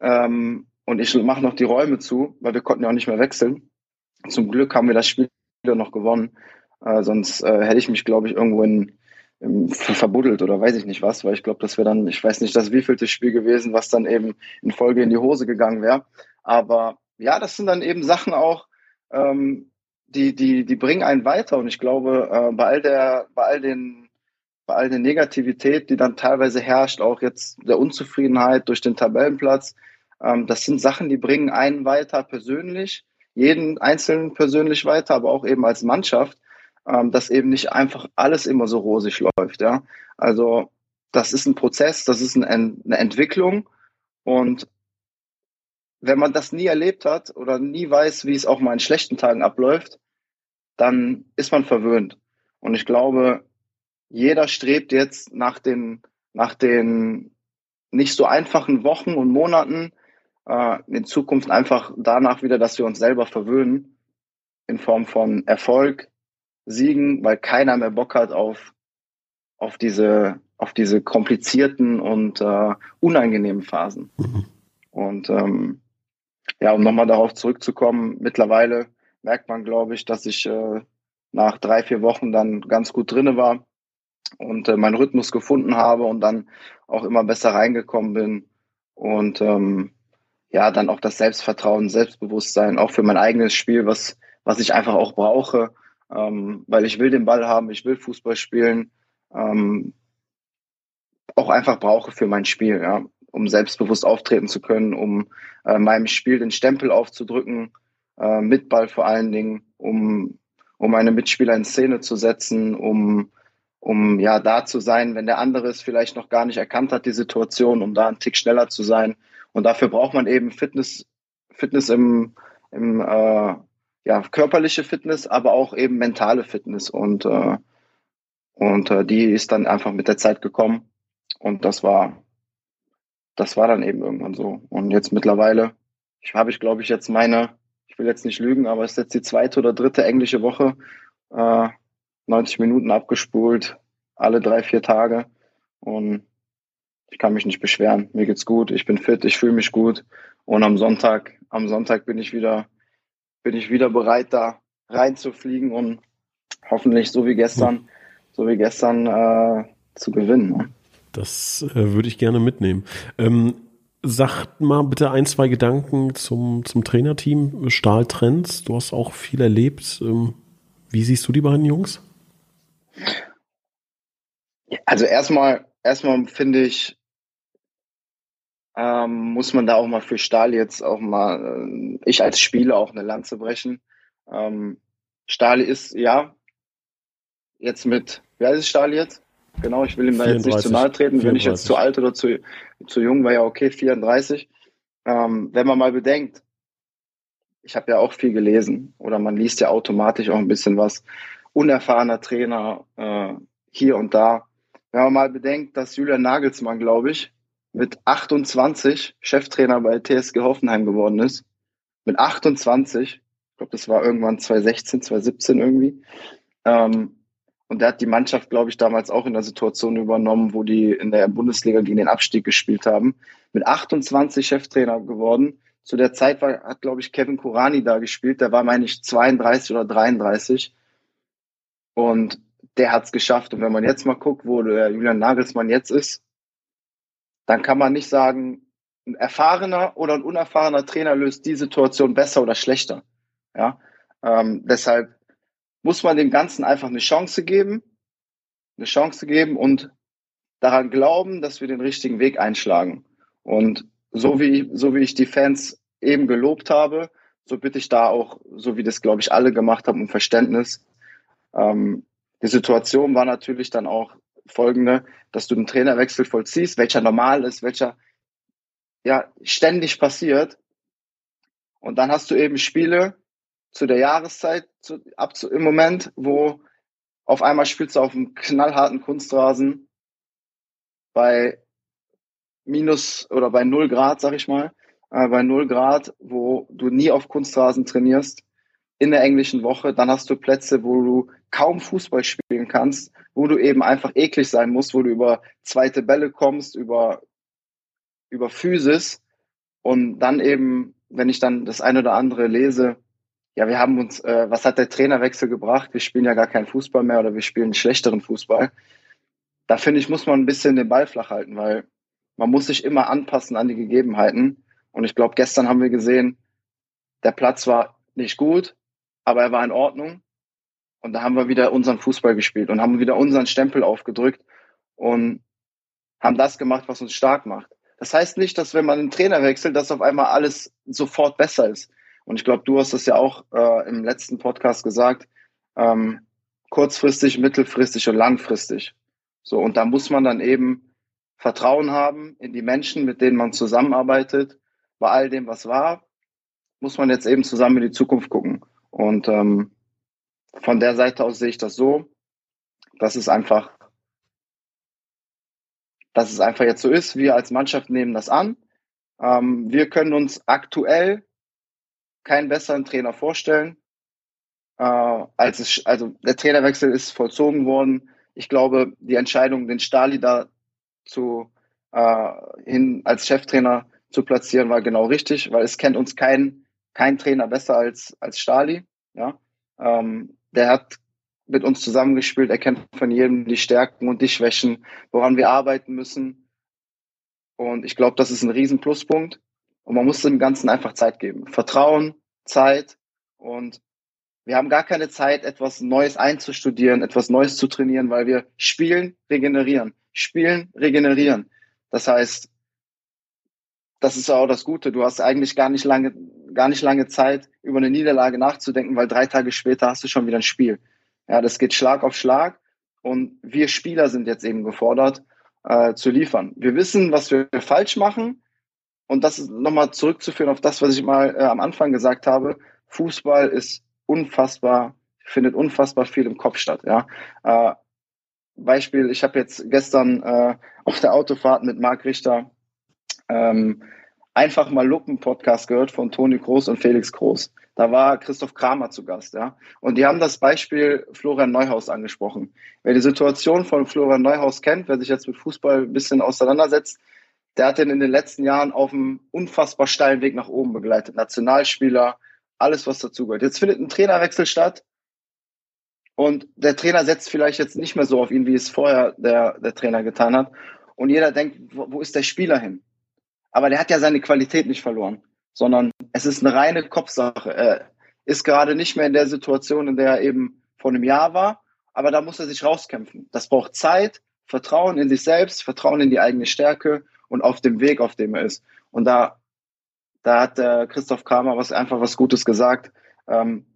Ähm, und ich mache noch die Räume zu, weil wir konnten ja auch nicht mehr wechseln. Zum Glück haben wir das Spiel noch gewonnen. Äh, sonst äh, hätte ich mich, glaube ich, irgendwo in, in, verbuddelt oder weiß ich nicht was, weil ich glaube, das wäre dann, ich weiß nicht, das wievielte Spiel gewesen, was dann eben in Folge in die Hose gegangen wäre. Aber ja, das sind dann eben Sachen auch, ähm, die, die, die bringen einen weiter. Und ich glaube, äh, bei all der, bei all den, bei all der Negativität, die dann teilweise herrscht, auch jetzt der Unzufriedenheit durch den Tabellenplatz, ähm, das sind Sachen, die bringen einen weiter persönlich, jeden Einzelnen persönlich weiter, aber auch eben als Mannschaft, ähm, dass eben nicht einfach alles immer so rosig läuft. Ja? Also das ist ein Prozess, das ist eine Entwicklung und wenn man das nie erlebt hat oder nie weiß, wie es auch mal in schlechten Tagen abläuft, dann ist man verwöhnt. Und ich glaube, jeder strebt jetzt nach den, nach den nicht so einfachen Wochen und Monaten äh, in Zukunft einfach danach wieder, dass wir uns selber verwöhnen in Form von Erfolg, Siegen, weil keiner mehr Bock hat auf, auf, diese, auf diese komplizierten und äh, unangenehmen Phasen. Mhm. Und ähm, ja, um nochmal darauf zurückzukommen, mittlerweile merkt man, glaube ich, dass ich äh, nach drei, vier Wochen dann ganz gut drinne war und äh, meinen Rhythmus gefunden habe und dann auch immer besser reingekommen bin und ähm, ja, dann auch das Selbstvertrauen, Selbstbewusstsein, auch für mein eigenes Spiel, was, was ich einfach auch brauche, ähm, weil ich will den Ball haben, ich will Fußball spielen, ähm, auch einfach brauche für mein Spiel, ja, um selbstbewusst auftreten zu können, um äh, meinem Spiel den Stempel aufzudrücken, äh, mit Ball vor allen Dingen, um, um meine Mitspieler in Szene zu setzen, um, um ja da zu sein, wenn der andere es vielleicht noch gar nicht erkannt hat, die Situation, um da einen Tick schneller zu sein. Und dafür braucht man eben Fitness, Fitness im, im äh, ja, körperliche Fitness, aber auch eben mentale Fitness. Und, äh, und äh, die ist dann einfach mit der Zeit gekommen. Und das war, das war dann eben irgendwann so. Und jetzt mittlerweile ich, habe ich, glaube ich, jetzt meine, ich will jetzt nicht lügen, aber es ist jetzt die zweite oder dritte englische Woche, äh, 90 Minuten abgespult, alle drei, vier Tage. Und ich kann mich nicht beschweren. Mir geht's gut, ich bin fit, ich fühle mich gut. Und am Sonntag, am Sonntag bin ich wieder, bin ich wieder bereit, da reinzufliegen und hoffentlich so wie gestern, so wie gestern äh, zu gewinnen. Ne? Das äh, würde ich gerne mitnehmen. Ähm, sag mal bitte ein, zwei Gedanken zum, zum Trainerteam Stahltrends. Du hast auch viel erlebt. Ähm, wie siehst du die beiden Jungs? Also erstmal, erstmal finde ich, ähm, muss man da auch mal für Stahl jetzt auch mal, äh, ich als Spieler auch eine Lanze brechen. Ähm, Stahl ist, ja, jetzt mit, wer ist Stahl jetzt? Genau, ich will ihm da 34, jetzt nicht zu nahe treten. 34. Wenn ich jetzt zu alt oder zu, zu jung war, ja okay, 34. Ähm, wenn man mal bedenkt, ich habe ja auch viel gelesen oder man liest ja automatisch auch ein bisschen was. Unerfahrener Trainer äh, hier und da. Wenn man mal bedenkt, dass Julian Nagelsmann, glaube ich, mit 28 Cheftrainer bei TSG Hoffenheim geworden ist. Mit 28, ich glaube, das war irgendwann 2016, 2017 irgendwie. Ähm, und der hat die Mannschaft, glaube ich, damals auch in der Situation übernommen, wo die in der Bundesliga gegen den Abstieg gespielt haben. Mit 28 Cheftrainer geworden. Zu der Zeit war, hat, glaube ich, Kevin Kurani da gespielt. Der war, meine ich, 32 oder 33. Und der hat es geschafft. Und wenn man jetzt mal guckt, wo der Julian Nagelsmann jetzt ist, dann kann man nicht sagen, ein erfahrener oder ein unerfahrener Trainer löst die Situation besser oder schlechter. Ja, ähm, deshalb muss man dem Ganzen einfach eine Chance geben, eine Chance geben und daran glauben, dass wir den richtigen Weg einschlagen. Und so wie, so wie ich die Fans eben gelobt habe, so bitte ich da auch, so wie das, glaube ich, alle gemacht haben, um Verständnis. Ähm, die Situation war natürlich dann auch folgende, dass du den Trainerwechsel vollziehst, welcher normal ist, welcher ja ständig passiert. Und dann hast du eben Spiele zu der Jahreszeit, zu, ab zu, im Moment, wo auf einmal spielst du auf einem knallharten Kunstrasen bei minus oder bei null Grad, sag ich mal, äh, bei null Grad, wo du nie auf Kunstrasen trainierst, in der englischen Woche, dann hast du Plätze, wo du kaum Fußball spielen kannst, wo du eben einfach eklig sein musst, wo du über zweite Bälle kommst, über, über Physis und dann eben, wenn ich dann das eine oder andere lese, ja, wir haben uns, äh, was hat der Trainerwechsel gebracht? Wir spielen ja gar keinen Fußball mehr oder wir spielen schlechteren Fußball. Da finde ich, muss man ein bisschen den Ball flach halten, weil man muss sich immer anpassen an die Gegebenheiten. Und ich glaube, gestern haben wir gesehen, der Platz war nicht gut, aber er war in Ordnung. Und da haben wir wieder unseren Fußball gespielt und haben wieder unseren Stempel aufgedrückt und haben das gemacht, was uns stark macht. Das heißt nicht, dass wenn man einen Trainer wechselt, dass auf einmal alles sofort besser ist. Und ich glaube, du hast das ja auch äh, im letzten Podcast gesagt, ähm, kurzfristig, mittelfristig und langfristig. So, und da muss man dann eben Vertrauen haben in die Menschen, mit denen man zusammenarbeitet. Bei all dem, was war, muss man jetzt eben zusammen in die Zukunft gucken. Und ähm, von der Seite aus sehe ich das so, dass es einfach, dass es einfach jetzt so ist. Wir als Mannschaft nehmen das an. Ähm, wir können uns aktuell keinen besseren Trainer vorstellen. Äh, als es, also der Trainerwechsel ist vollzogen worden. Ich glaube, die Entscheidung, den Stali da zu äh, hin als Cheftrainer zu platzieren, war genau richtig, weil es kennt uns kein kein Trainer besser als, als Stali. Ja? Ähm, der hat mit uns zusammengespielt, er kennt von jedem die Stärken und die Schwächen, woran wir arbeiten müssen. Und ich glaube, das ist ein riesen Pluspunkt. Und man muss dem Ganzen einfach Zeit geben. Vertrauen, Zeit und wir haben gar keine Zeit, etwas Neues einzustudieren, etwas Neues zu trainieren, weil wir spielen, regenerieren, spielen, regenerieren. Das heißt, das ist auch das Gute. Du hast eigentlich gar nicht lange, gar nicht lange Zeit, über eine Niederlage nachzudenken, weil drei Tage später hast du schon wieder ein Spiel. Ja, das geht Schlag auf Schlag. Und wir Spieler sind jetzt eben gefordert, äh, zu liefern. Wir wissen, was wir falsch machen. Und das ist nochmal zurückzuführen auf das, was ich mal äh, am Anfang gesagt habe. Fußball ist unfassbar, findet unfassbar viel im Kopf statt. Ja. Äh, Beispiel, ich habe jetzt gestern äh, auf der Autofahrt mit Marc Richter ähm, einfach mal Luppen-Podcast gehört von Toni Groß und Felix Groß. Da war Christoph Kramer zu Gast, ja. Und die haben das Beispiel Florian Neuhaus angesprochen. Wer die Situation von Florian Neuhaus kennt, wer sich jetzt mit Fußball ein bisschen auseinandersetzt, der hat den in den letzten Jahren auf einem unfassbar steilen Weg nach oben begleitet. Nationalspieler, alles, was dazugehört. Jetzt findet ein Trainerwechsel statt und der Trainer setzt vielleicht jetzt nicht mehr so auf ihn, wie es vorher der, der Trainer getan hat. Und jeder denkt, wo, wo ist der Spieler hin? Aber der hat ja seine Qualität nicht verloren, sondern es ist eine reine Kopfsache. Er ist gerade nicht mehr in der Situation, in der er eben vor einem Jahr war, aber da muss er sich rauskämpfen. Das braucht Zeit, Vertrauen in sich selbst, Vertrauen in die eigene Stärke und auf dem Weg, auf dem er ist. Und da, da hat der Christoph Kramer was einfach was Gutes gesagt, ähm,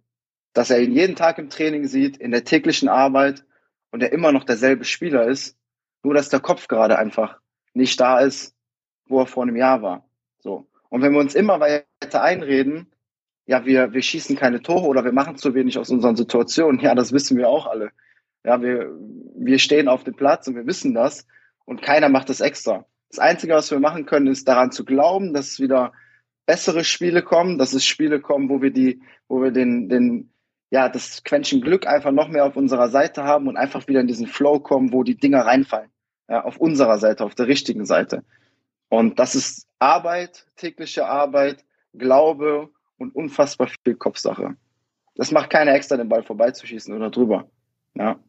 dass er ihn jeden Tag im Training sieht, in der täglichen Arbeit und er immer noch derselbe Spieler ist, nur dass der Kopf gerade einfach nicht da ist, wo er vor einem Jahr war. So. Und wenn wir uns immer weiter einreden, ja, wir, wir schießen keine Tore oder wir machen zu wenig aus unseren Situationen, ja, das wissen wir auch alle. Ja, wir, wir stehen auf dem Platz und wir wissen das und keiner macht das extra. Das Einzige, was wir machen können, ist daran zu glauben, dass wieder bessere Spiele kommen, dass es Spiele kommen, wo wir die, wo wir den, den, ja, das Quäntchen Glück einfach noch mehr auf unserer Seite haben und einfach wieder in diesen Flow kommen, wo die Dinger reinfallen. Ja, auf unserer Seite, auf der richtigen Seite. Und das ist Arbeit, tägliche Arbeit, Glaube und unfassbar viel Kopfsache. Das macht keiner extra, den Ball vorbeizuschießen oder drüber. Ja.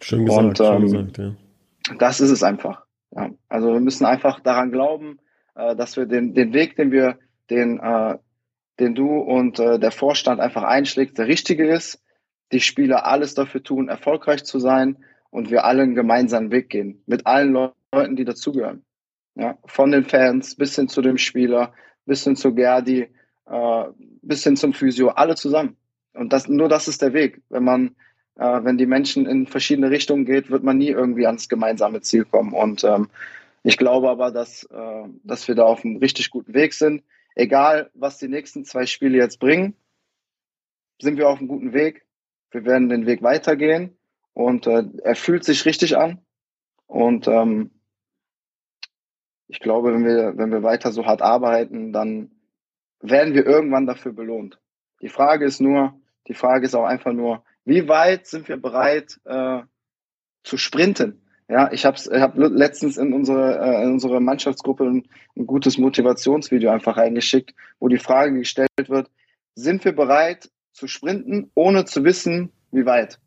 Schön gesagt, und, ähm, schön gesagt ja. Das ist es einfach. Ja. Also wir müssen einfach daran glauben, äh, dass wir den, den Weg, den wir, den, äh, den du und äh, der Vorstand einfach einschlägt, der richtige ist. Die Spieler alles dafür tun, erfolgreich zu sein und wir alle einen gemeinsamen Weg gehen. Mit allen Leuten, die dazugehören. Ja, von den Fans bis hin zu dem Spieler, bis hin zu Gerdi, äh, bis hin zum Physio, alle zusammen. Und das, nur das ist der Weg. Wenn man, äh, wenn die Menschen in verschiedene Richtungen geht, wird man nie irgendwie ans gemeinsame Ziel kommen. Und ähm, ich glaube aber, dass, äh, dass wir da auf einem richtig guten Weg sind. Egal, was die nächsten zwei Spiele jetzt bringen, sind wir auf einem guten Weg. Wir werden den Weg weitergehen und äh, er fühlt sich richtig an. Und ähm, ich glaube, wenn wir, wenn wir weiter so hart arbeiten, dann werden wir irgendwann dafür belohnt. Die Frage ist nur, die Frage ist auch einfach nur, wie weit sind wir bereit äh, zu sprinten? Ja, ich habe hab letztens in unsere, äh, in unsere Mannschaftsgruppe ein, ein gutes Motivationsvideo einfach reingeschickt, wo die Frage gestellt wird, sind wir bereit zu sprinten, ohne zu wissen, wie weit?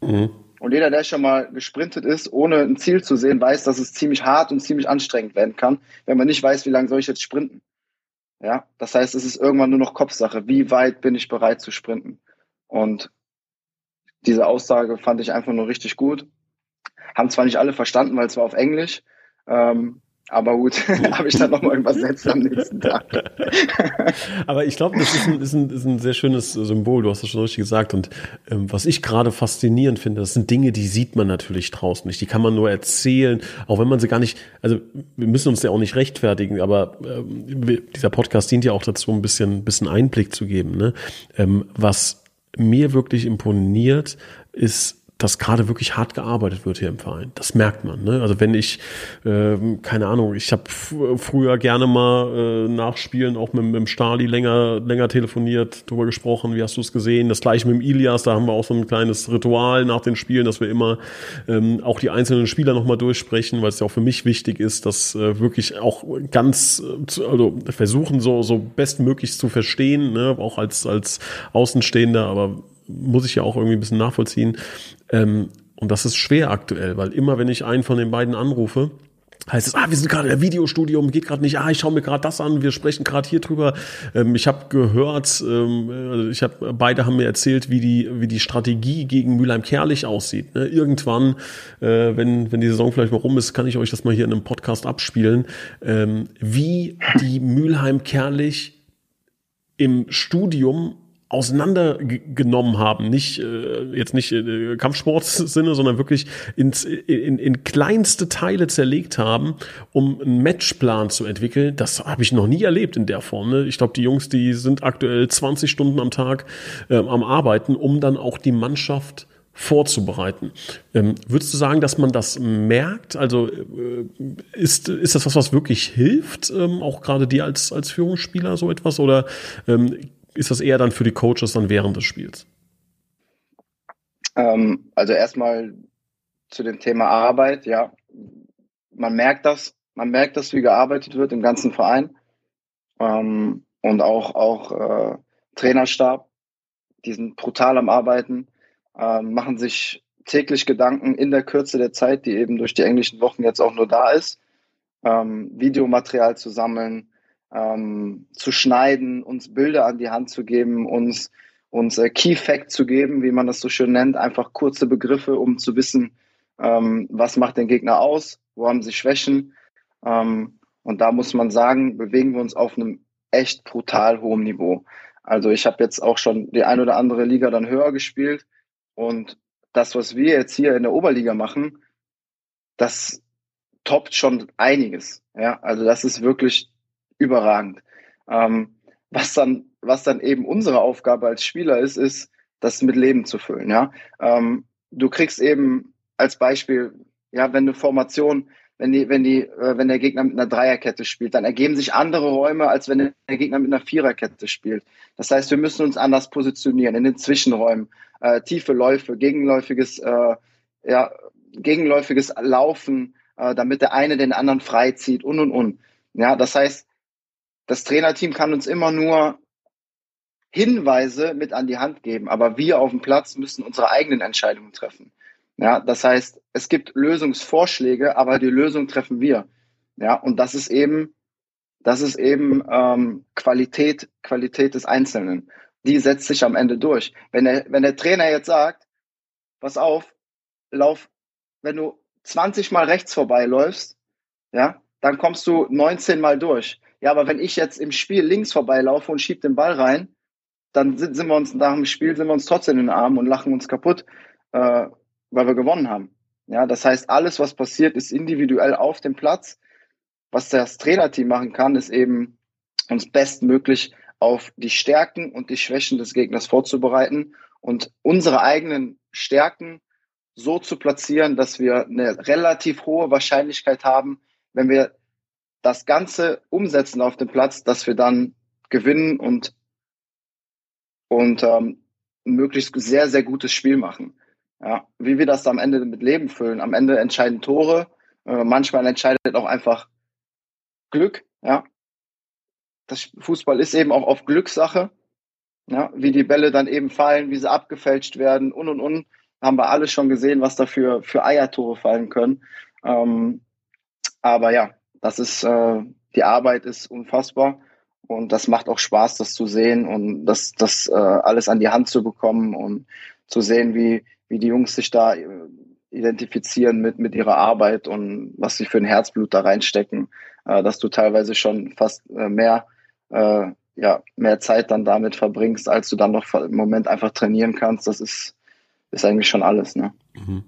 Mhm. Und jeder, der schon mal gesprintet ist, ohne ein Ziel zu sehen, weiß, dass es ziemlich hart und ziemlich anstrengend werden kann, wenn man nicht weiß, wie lange soll ich jetzt sprinten. Ja, das heißt, es ist irgendwann nur noch Kopfsache. Wie weit bin ich bereit zu sprinten? Und diese Aussage fand ich einfach nur richtig gut. Haben zwar nicht alle verstanden, weil es war auf Englisch, ähm, aber gut, habe ich dann nochmal übersetzt am nächsten Tag. aber ich glaube, das ist ein, ist, ein, ist ein sehr schönes Symbol, du hast das schon richtig gesagt. Und ähm, was ich gerade faszinierend finde, das sind Dinge, die sieht man natürlich draußen nicht. Die kann man nur erzählen, auch wenn man sie gar nicht, also wir müssen uns ja auch nicht rechtfertigen, aber ähm, dieser Podcast dient ja auch dazu, ein bisschen, bisschen Einblick zu geben. Ne? Ähm, was mir wirklich imponiert, ist dass gerade wirklich hart gearbeitet wird hier im Verein. Das merkt man. Ne? Also wenn ich, äh, keine Ahnung, ich habe früher gerne mal äh, nach Spielen auch mit, mit dem Stali länger, länger telefoniert, drüber gesprochen, wie hast du es gesehen? Das gleiche mit dem Ilias, da haben wir auch so ein kleines Ritual nach den Spielen, dass wir immer ähm, auch die einzelnen Spieler nochmal durchsprechen, weil es ja auch für mich wichtig ist, dass äh, wirklich auch ganz, äh, also versuchen so, so bestmöglich zu verstehen, ne? auch als, als Außenstehender, aber muss ich ja auch irgendwie ein bisschen nachvollziehen. Ähm, und das ist schwer aktuell, weil immer wenn ich einen von den beiden anrufe, heißt es, ah, wir sind gerade im Videostudio, geht gerade nicht, ah, ich schaue mir gerade das an, wir sprechen gerade hier drüber. Ähm, ich habe gehört, ähm, also ich habe, beide haben mir erzählt, wie die, wie die Strategie gegen Mülheim-Kerlich aussieht. Ne? Irgendwann, äh, wenn, wenn die Saison vielleicht mal rum ist, kann ich euch das mal hier in einem Podcast abspielen, ähm, wie die Mülheim-Kerlich im Studium auseinandergenommen haben. Nicht äh, jetzt nicht äh, Kampfsportsinne, sondern wirklich ins, in, in kleinste Teile zerlegt haben, um einen Matchplan zu entwickeln. Das habe ich noch nie erlebt in der Form. Ne? Ich glaube, die Jungs, die sind aktuell 20 Stunden am Tag äh, am Arbeiten, um dann auch die Mannschaft vorzubereiten. Ähm, würdest du sagen, dass man das merkt? Also äh, ist, ist das was, was wirklich hilft, ähm, auch gerade dir als, als Führungsspieler so etwas? Oder ähm, ist das eher dann für die Coaches dann während des Spiels? Ähm, also erstmal zu dem Thema Arbeit, ja. Man merkt das, man merkt das, wie gearbeitet wird im ganzen Verein. Ähm, und auch, auch äh, Trainerstab, die sind brutal am Arbeiten, äh, machen sich täglich Gedanken in der Kürze der Zeit, die eben durch die englischen Wochen jetzt auch nur da ist, ähm, Videomaterial zu sammeln, ähm, zu schneiden, uns Bilder an die Hand zu geben, uns, uns äh, Key Fact zu geben, wie man das so schön nennt, einfach kurze Begriffe, um zu wissen, ähm, was macht den Gegner aus, wo haben sie Schwächen. Ähm, und da muss man sagen, bewegen wir uns auf einem echt brutal hohen Niveau. Also ich habe jetzt auch schon die ein oder andere Liga dann höher gespielt und das, was wir jetzt hier in der Oberliga machen, das toppt schon einiges. Ja, also das ist wirklich überragend. Ähm, was dann, was dann eben unsere Aufgabe als Spieler ist, ist, das mit Leben zu füllen. Ja, ähm, du kriegst eben als Beispiel, ja, wenn eine Formation, wenn die, wenn die, äh, wenn der Gegner mit einer Dreierkette spielt, dann ergeben sich andere Räume, als wenn der Gegner mit einer Viererkette spielt. Das heißt, wir müssen uns anders positionieren in den Zwischenräumen, äh, tiefe Läufe, gegenläufiges, äh, ja, gegenläufiges Laufen, äh, damit der eine den anderen freizieht und und und. Ja, das heißt, das Trainerteam kann uns immer nur Hinweise mit an die Hand geben, aber wir auf dem Platz müssen unsere eigenen Entscheidungen treffen. Ja, das heißt, es gibt Lösungsvorschläge, aber die Lösung treffen wir. Ja, und das ist eben Das ist eben ähm, Qualität, Qualität des Einzelnen. Die setzt sich am Ende durch. Wenn der, wenn der Trainer jetzt sagt, pass auf, lauf, wenn du 20 Mal rechts vorbeiläufst, ja, dann kommst du 19 Mal durch. Ja, aber wenn ich jetzt im Spiel links vorbeilaufe und schieb den Ball rein, dann sind, sind wir uns nach dem Spiel sind wir uns trotzdem in den Armen und lachen uns kaputt, äh, weil wir gewonnen haben. Ja, das heißt, alles, was passiert, ist individuell auf dem Platz. Was das Trainerteam machen kann, ist eben uns bestmöglich auf die Stärken und die Schwächen des Gegners vorzubereiten und unsere eigenen Stärken so zu platzieren, dass wir eine relativ hohe Wahrscheinlichkeit haben, wenn wir das Ganze umsetzen auf dem Platz, dass wir dann gewinnen und, und ähm, möglichst sehr, sehr gutes Spiel machen. Ja, wie wir das am Ende mit Leben füllen. Am Ende entscheiden Tore. Äh, manchmal entscheidet auch einfach Glück. Ja, das Fußball ist eben auch auf Glückssache. Ja, wie die Bälle dann eben fallen, wie sie abgefälscht werden und und und. Haben wir alle schon gesehen, was da für, für Eiertore fallen können. Ähm, aber ja, das ist, äh, die Arbeit ist unfassbar. Und das macht auch Spaß, das zu sehen und das, das äh, alles an die Hand zu bekommen und zu sehen, wie, wie die Jungs sich da äh, identifizieren mit, mit ihrer Arbeit und was sie für ein Herzblut da reinstecken, äh, dass du teilweise schon fast äh, mehr, äh, ja, mehr Zeit dann damit verbringst, als du dann noch im Moment einfach trainieren kannst. Das ist, ist eigentlich schon alles. Ne? Mhm.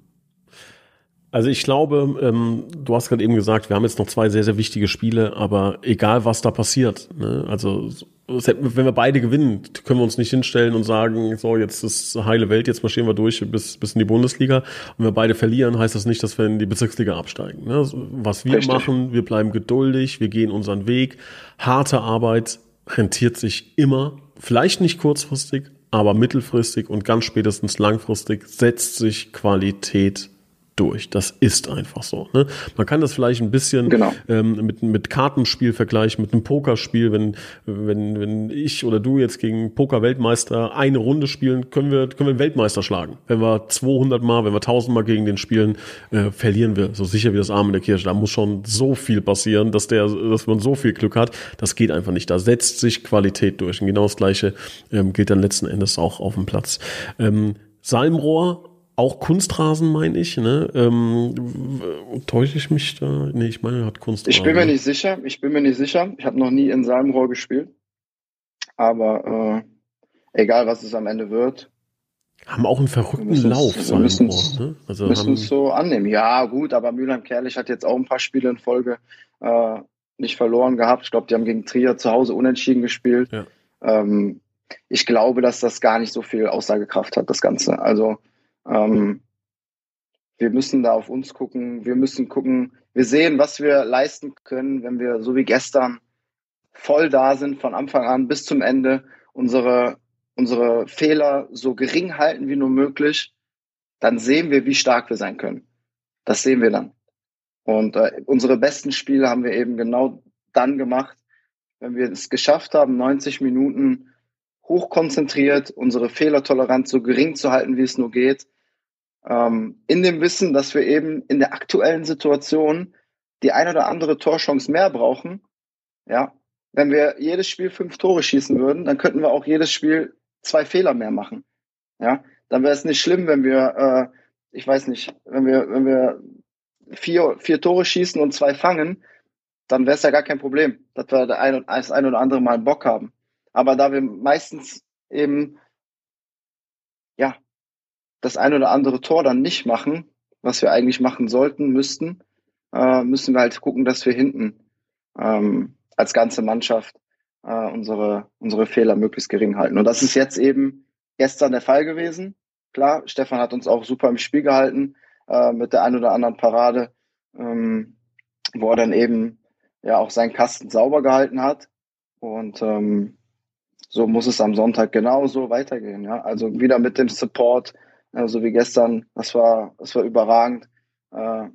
Also ich glaube, ähm, du hast gerade eben gesagt, wir haben jetzt noch zwei sehr, sehr wichtige Spiele, aber egal was da passiert, ne? also wenn wir beide gewinnen, können wir uns nicht hinstellen und sagen, so jetzt ist heile Welt, jetzt marschieren wir durch bis, bis in die Bundesliga. Und wenn wir beide verlieren, heißt das nicht, dass wir in die Bezirksliga absteigen. Ne? Was wir Richtig. machen, wir bleiben geduldig, wir gehen unseren Weg. Harte Arbeit rentiert sich immer, vielleicht nicht kurzfristig, aber mittelfristig und ganz spätestens langfristig setzt sich Qualität durch. Das ist einfach so. Ne? Man kann das vielleicht ein bisschen genau. ähm, mit, mit Kartenspiel vergleichen, mit einem Pokerspiel. Wenn, wenn, wenn ich oder du jetzt gegen Poker-Weltmeister eine Runde spielen, können wir, können wir einen Weltmeister schlagen. Wenn wir 200 Mal, wenn wir 1000 Mal gegen den spielen, äh, verlieren wir. So sicher wie das Arm in der Kirche. Da muss schon so viel passieren, dass, der, dass man so viel Glück hat. Das geht einfach nicht. Da setzt sich Qualität durch. Und genau das Gleiche ähm, gilt dann letzten Endes auch auf dem Platz. Ähm, Salmrohr auch Kunstrasen, meine ich, ne? Ähm, täusche ich mich da? Nee, ich meine, er hat Kunstrasen. Ich bin mir nicht sicher. Ich bin mir nicht sicher. Ich habe noch nie in Salmrohr gespielt. Aber äh, egal, was es am Ende wird. Haben auch einen verrückten Lauf, wir müssen es ne? also haben... so annehmen. Ja, gut, aber Mülheim-Kerlich hat jetzt auch ein paar Spiele in Folge äh, nicht verloren gehabt. Ich glaube, die haben gegen Trier zu Hause unentschieden gespielt. Ja. Ähm, ich glaube, dass das gar nicht so viel Aussagekraft hat, das Ganze. Also ähm, wir müssen da auf uns gucken. Wir müssen gucken, wir sehen, was wir leisten können, wenn wir so wie gestern voll da sind von Anfang an bis zum Ende, unsere, unsere Fehler so gering halten wie nur möglich, dann sehen wir, wie stark wir sein können. Das sehen wir dann. Und äh, unsere besten Spiele haben wir eben genau dann gemacht, wenn wir es geschafft haben, 90 Minuten hochkonzentriert, unsere Fehlertoleranz so gering zu halten, wie es nur geht, ähm, in dem Wissen, dass wir eben in der aktuellen Situation die ein oder andere Torchance mehr brauchen. Ja, wenn wir jedes Spiel fünf Tore schießen würden, dann könnten wir auch jedes Spiel zwei Fehler mehr machen. Ja, dann wäre es nicht schlimm, wenn wir, äh, ich weiß nicht, wenn wir, wenn wir vier, vier Tore schießen und zwei fangen, dann wäre es ja gar kein Problem, dass wir das ein, das ein oder andere Mal Bock haben. Aber da wir meistens eben ja das ein oder andere Tor dann nicht machen, was wir eigentlich machen sollten, müssten, äh, müssen wir halt gucken, dass wir hinten ähm, als ganze Mannschaft äh, unsere, unsere Fehler möglichst gering halten. Und das ist jetzt eben gestern der Fall gewesen. Klar, Stefan hat uns auch super im Spiel gehalten äh, mit der ein oder anderen Parade, ähm, wo er dann eben ja auch seinen Kasten sauber gehalten hat. Und ähm, so muss es am Sonntag genauso weitergehen. Ja? Also wieder mit dem Support, so wie gestern. Das war, das war überragend. Äh,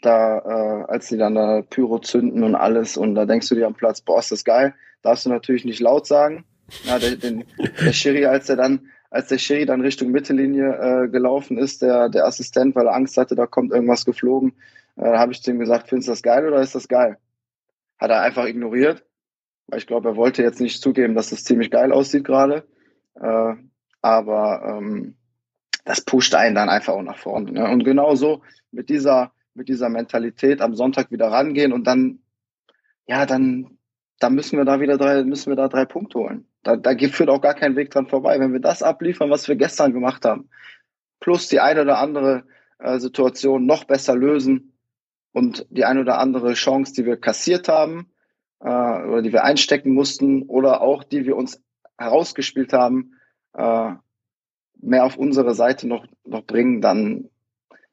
da, äh, als die dann da Pyro zünden und alles, und da denkst du dir am Platz, boah, ist das geil. Darfst du natürlich nicht laut sagen. Ja, der, den, der Schiri, als er dann, als der Schiri dann Richtung Mittellinie äh, gelaufen ist, der, der Assistent, weil er Angst hatte, da kommt irgendwas geflogen, äh, habe ich zu ihm gesagt, findest du das geil oder ist das geil? hat er einfach ignoriert, weil ich glaube, er wollte jetzt nicht zugeben, dass es ziemlich geil aussieht gerade. Äh, aber ähm, das pusht einen dann einfach auch nach vorne. Ne? Und genauso mit dieser, mit dieser Mentalität am Sonntag wieder rangehen und dann, ja, dann, dann müssen wir da wieder drei, müssen wir da drei Punkte holen. Da, da führt auch gar kein Weg dran vorbei. Wenn wir das abliefern, was wir gestern gemacht haben, plus die eine oder andere äh, Situation noch besser lösen und die eine oder andere Chance, die wir kassiert haben äh, oder die wir einstecken mussten oder auch die wir uns herausgespielt haben, äh, mehr auf unsere Seite noch, noch bringen, dann,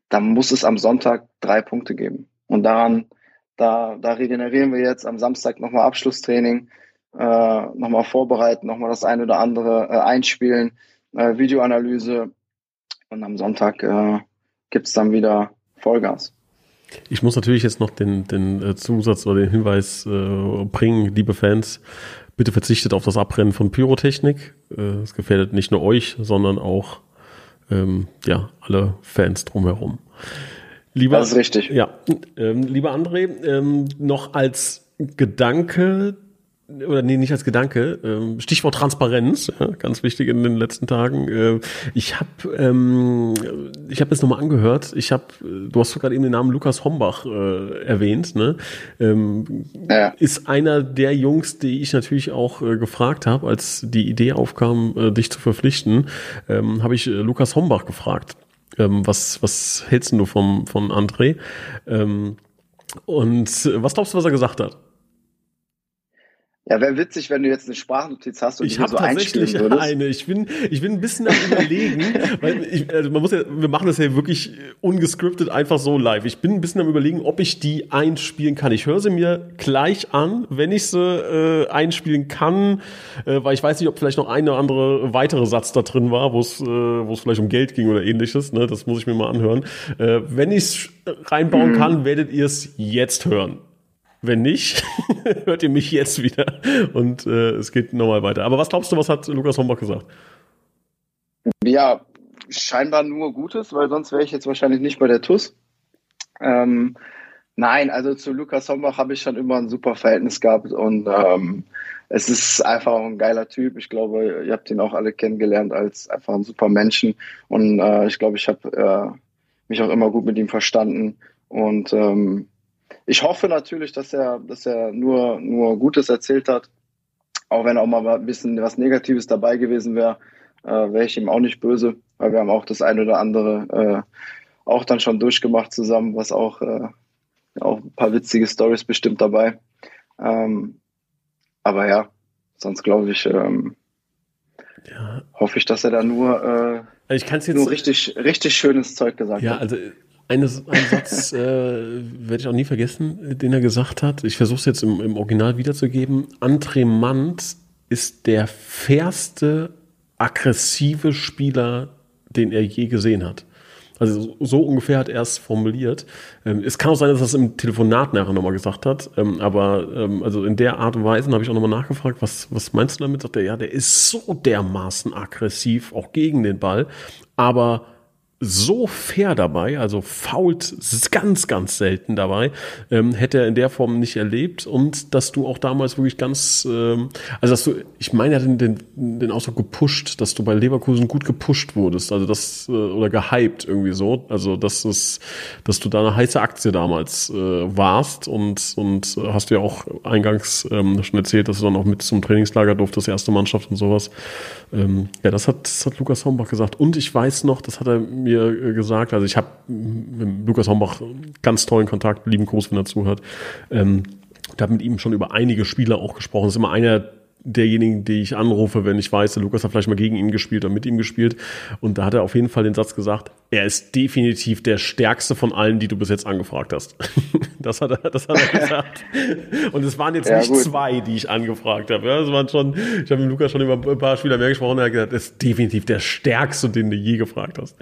dann muss es am Sonntag drei Punkte geben. Und daran, da, da regenerieren wir jetzt am Samstag nochmal Abschlusstraining, äh, nochmal vorbereiten, nochmal das eine oder andere äh, einspielen, äh, Videoanalyse und am Sonntag äh, gibt dann wieder Vollgas. Ich muss natürlich jetzt noch den, den äh, Zusatz oder den Hinweis äh, bringen, liebe Fans, bitte verzichtet auf das Abbrennen von Pyrotechnik. Äh, es gefährdet nicht nur euch, sondern auch ähm, ja, alle Fans drumherum. Lieber, das ist richtig. Ja, ähm, lieber André, ähm, noch als Gedanke, oder nee, nicht als Gedanke, ähm, Stichwort Transparenz, ganz wichtig in den letzten Tagen. Äh, ich habe ähm, ich habe jetzt nochmal angehört, ich habe, du hast gerade eben den Namen Lukas Hombach äh, erwähnt, ne? Ähm, ja. Ist einer der Jungs, die ich natürlich auch äh, gefragt habe, als die Idee aufkam, äh, dich zu verpflichten, ähm, habe ich Lukas Hombach gefragt. Ähm, was, was hältst du vom, von André? Ähm, und was glaubst du, was er gesagt hat? Ja, wäre witzig, wenn du jetzt eine Sprachnotiz hast und ich habe so tatsächlich eine. Ich bin, ich bin ein bisschen am überlegen, weil ich, also man muss ja, wir machen das ja wirklich ungescriptet einfach so live. Ich bin ein bisschen am überlegen, ob ich die einspielen kann. Ich höre sie mir gleich an, wenn ich sie äh, einspielen kann, äh, weil ich weiß nicht, ob vielleicht noch ein oder andere weitere Satz da drin war, wo es, äh, wo es vielleicht um Geld ging oder ähnliches. Ne? Das muss ich mir mal anhören. Äh, wenn ich es reinbauen mhm. kann, werdet ihr es jetzt hören. Wenn nicht, hört ihr mich jetzt wieder und äh, es geht nochmal weiter. Aber was glaubst du, was hat Lukas Hombach gesagt? Ja, scheinbar nur Gutes, weil sonst wäre ich jetzt wahrscheinlich nicht bei der TUS. Ähm, nein, also zu Lukas Hombach habe ich schon immer ein super Verhältnis gehabt und ähm, es ist einfach ein geiler Typ. Ich glaube, ihr habt ihn auch alle kennengelernt als einfach ein super Menschen und äh, ich glaube, ich habe äh, mich auch immer gut mit ihm verstanden und ähm, ich hoffe natürlich, dass er, dass er nur, nur Gutes erzählt hat. Auch wenn auch mal ein bisschen was Negatives dabei gewesen wäre, äh, wäre ich ihm auch nicht böse, weil wir haben auch das eine oder andere äh, auch dann schon durchgemacht zusammen, was auch, äh, auch ein paar witzige Stories bestimmt dabei. Ähm, aber ja, sonst glaube ich, ähm, ja. hoffe ich, dass er da nur, äh, also ich kann's jetzt, nur richtig, richtig schönes Zeug gesagt ja, hat. Also eine, ein Satz äh, werde ich auch nie vergessen, den er gesagt hat. Ich versuche es jetzt im, im Original wiederzugeben. Antremant ist der fairste, aggressive Spieler, den er je gesehen hat. Also so ungefähr hat er es formuliert. Ähm, es kann auch sein, dass er es im Telefonat nachher nochmal gesagt hat. Ähm, aber ähm, also in der Art und Weise habe ich auch nochmal nachgefragt, was, was meinst du damit? Sagt er, ja, der ist so dermaßen aggressiv, auch gegen den Ball. Aber so fair dabei, also fault ganz, ganz selten dabei, ähm, hätte er in der Form nicht erlebt. Und dass du auch damals wirklich ganz, ähm, also dass du, ich meine, er hat den, den, den Ausdruck gepusht, dass du bei Leverkusen gut gepusht wurdest, also das, äh, oder gehypt irgendwie so, also dass es, dass du da eine heiße Aktie damals äh, warst und, und hast ja auch eingangs ähm, schon erzählt, dass du dann auch mit zum Trainingslager durftest, erste Mannschaft und sowas. Ähm, ja, das hat, das hat Lukas Hombach gesagt. Und ich weiß noch, das hat er mir mir äh, gesagt. Also ich habe mit Lukas Hombach ganz tollen Kontakt, lieben Gruß, wenn er zuhört. Ähm, ich habe mit ihm schon über einige Spieler auch gesprochen. Das ist immer einer derjenigen, die ich anrufe, wenn ich weiß, der Lukas hat vielleicht mal gegen ihn gespielt oder mit ihm gespielt. Und da hat er auf jeden Fall den Satz gesagt, er ist definitiv der stärkste von allen, die du bis jetzt angefragt hast. das, hat er, das hat er gesagt. Und es waren jetzt ja, nicht gut. zwei, die ich angefragt habe. Ja, es waren schon, ich habe mit Lukas schon über ein paar Spieler mehr gesprochen, er hat gesagt, er ist definitiv der stärkste, den du je gefragt hast.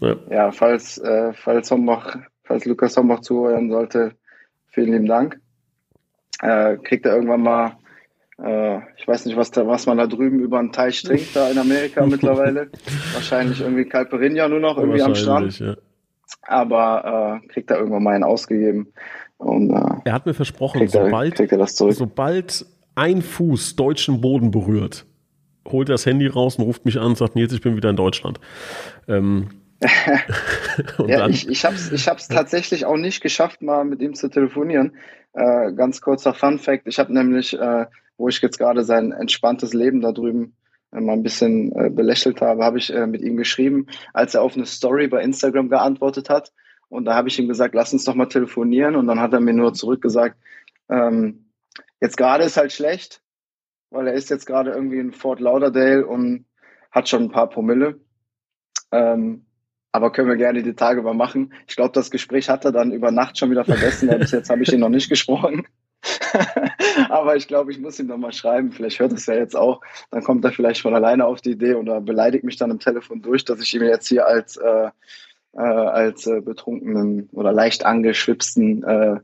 Ja, ja falls, äh, falls, Hombach, falls Lukas Hombach zuhören sollte, vielen lieben Dank. Äh, kriegt er irgendwann mal äh, ich weiß nicht, was, da, was man da drüben über einen Teich trinkt, da in Amerika mittlerweile. Wahrscheinlich irgendwie Calperinia nur noch irgendwie am Strand. Ja. aber äh, kriegt er irgendwann mal einen ausgegeben. Und, äh, er hat mir versprochen, sobald, er, er sobald ein Fuß deutschen Boden berührt, holt er das Handy raus und ruft mich an und sagt, Nils, ich bin wieder in Deutschland. Ähm, ja, dann, ich, ich habe es ich hab's tatsächlich auch nicht geschafft, mal mit ihm zu telefonieren. Äh, ganz kurzer Fun Fact, ich habe nämlich, äh, wo ich jetzt gerade sein entspanntes Leben da drüben äh, mal ein bisschen äh, belächelt habe, habe ich äh, mit ihm geschrieben, als er auf eine Story bei Instagram geantwortet hat. Und da habe ich ihm gesagt, lass uns doch mal telefonieren. Und dann hat er mir nur zurückgesagt, ähm, jetzt gerade ist halt schlecht, weil er ist jetzt gerade irgendwie in Fort Lauderdale und hat schon ein paar Promille. Ähm, aber können wir gerne die Tage mal machen. Ich glaube, das Gespräch hat er dann über Nacht schon wieder vergessen. Bis jetzt habe ich ihn noch nicht gesprochen. aber ich glaube, ich muss ihm noch mal schreiben. Vielleicht hört es ja jetzt auch. Dann kommt er vielleicht von alleine auf die Idee oder beleidigt mich dann im Telefon durch, dass ich ihm jetzt hier als, äh, äh, als äh, betrunkenen oder leicht angeschwipsten äh,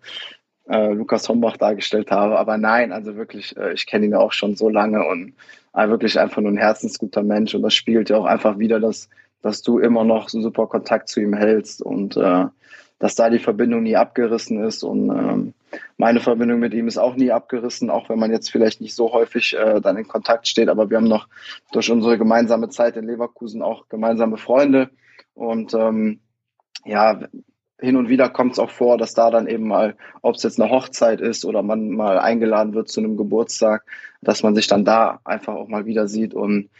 äh, Lukas Hombach dargestellt habe. Aber nein, also wirklich, ich kenne ihn ja auch schon so lange und wirklich einfach nur ein herzensguter Mensch. Und das spiegelt ja auch einfach wieder, dass dass du immer noch so super Kontakt zu ihm hältst und dass da die Verbindung nie abgerissen ist. Und ähm, meine Verbindung mit ihm ist auch nie abgerissen, auch wenn man jetzt vielleicht nicht so häufig äh, dann in Kontakt steht. Aber wir haben noch durch unsere gemeinsame Zeit in Leverkusen auch gemeinsame Freunde. Und ähm, ja, hin und wieder kommt es auch vor, dass da dann eben mal, ob es jetzt eine Hochzeit ist oder man mal eingeladen wird zu einem Geburtstag, dass man sich dann da einfach auch mal wieder sieht und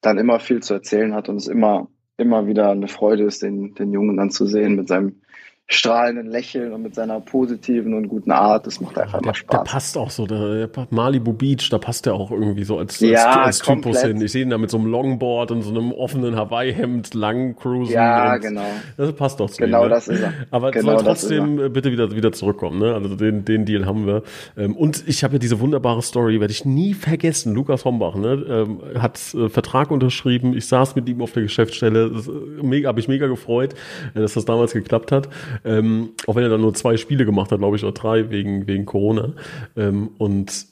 dann immer viel zu erzählen hat und es immer immer wieder eine Freude ist, den, den Jungen dann zu sehen mit seinem strahlenden Lächeln und mit seiner positiven und guten Art. Das macht einfach der, mal Spaß. Der passt auch so, der, der Malibu Beach, da passt der auch irgendwie so als, ja, als, als Typus hin. Ich sehe ihn da mit so einem Longboard und so einem offenen Hawaii-Hemd lang cruisen. Ja, genau. Das passt doch zu Genau ihm, ne? das ist er. Aber genau soll trotzdem bitte wieder, wieder zurückkommen. Ne? Also den, den Deal haben wir. Ähm, und ich habe ja diese wunderbare Story, werde ich nie vergessen. Lukas Hombach ne? Ähm, hat äh, Vertrag unterschrieben. Ich saß mit ihm auf der Geschäftsstelle. Äh, mega, habe ich mega gefreut, äh, dass das damals geklappt hat. Ähm, auch wenn er dann nur zwei Spiele gemacht hat, glaube ich, oder drei wegen, wegen Corona. Ähm, und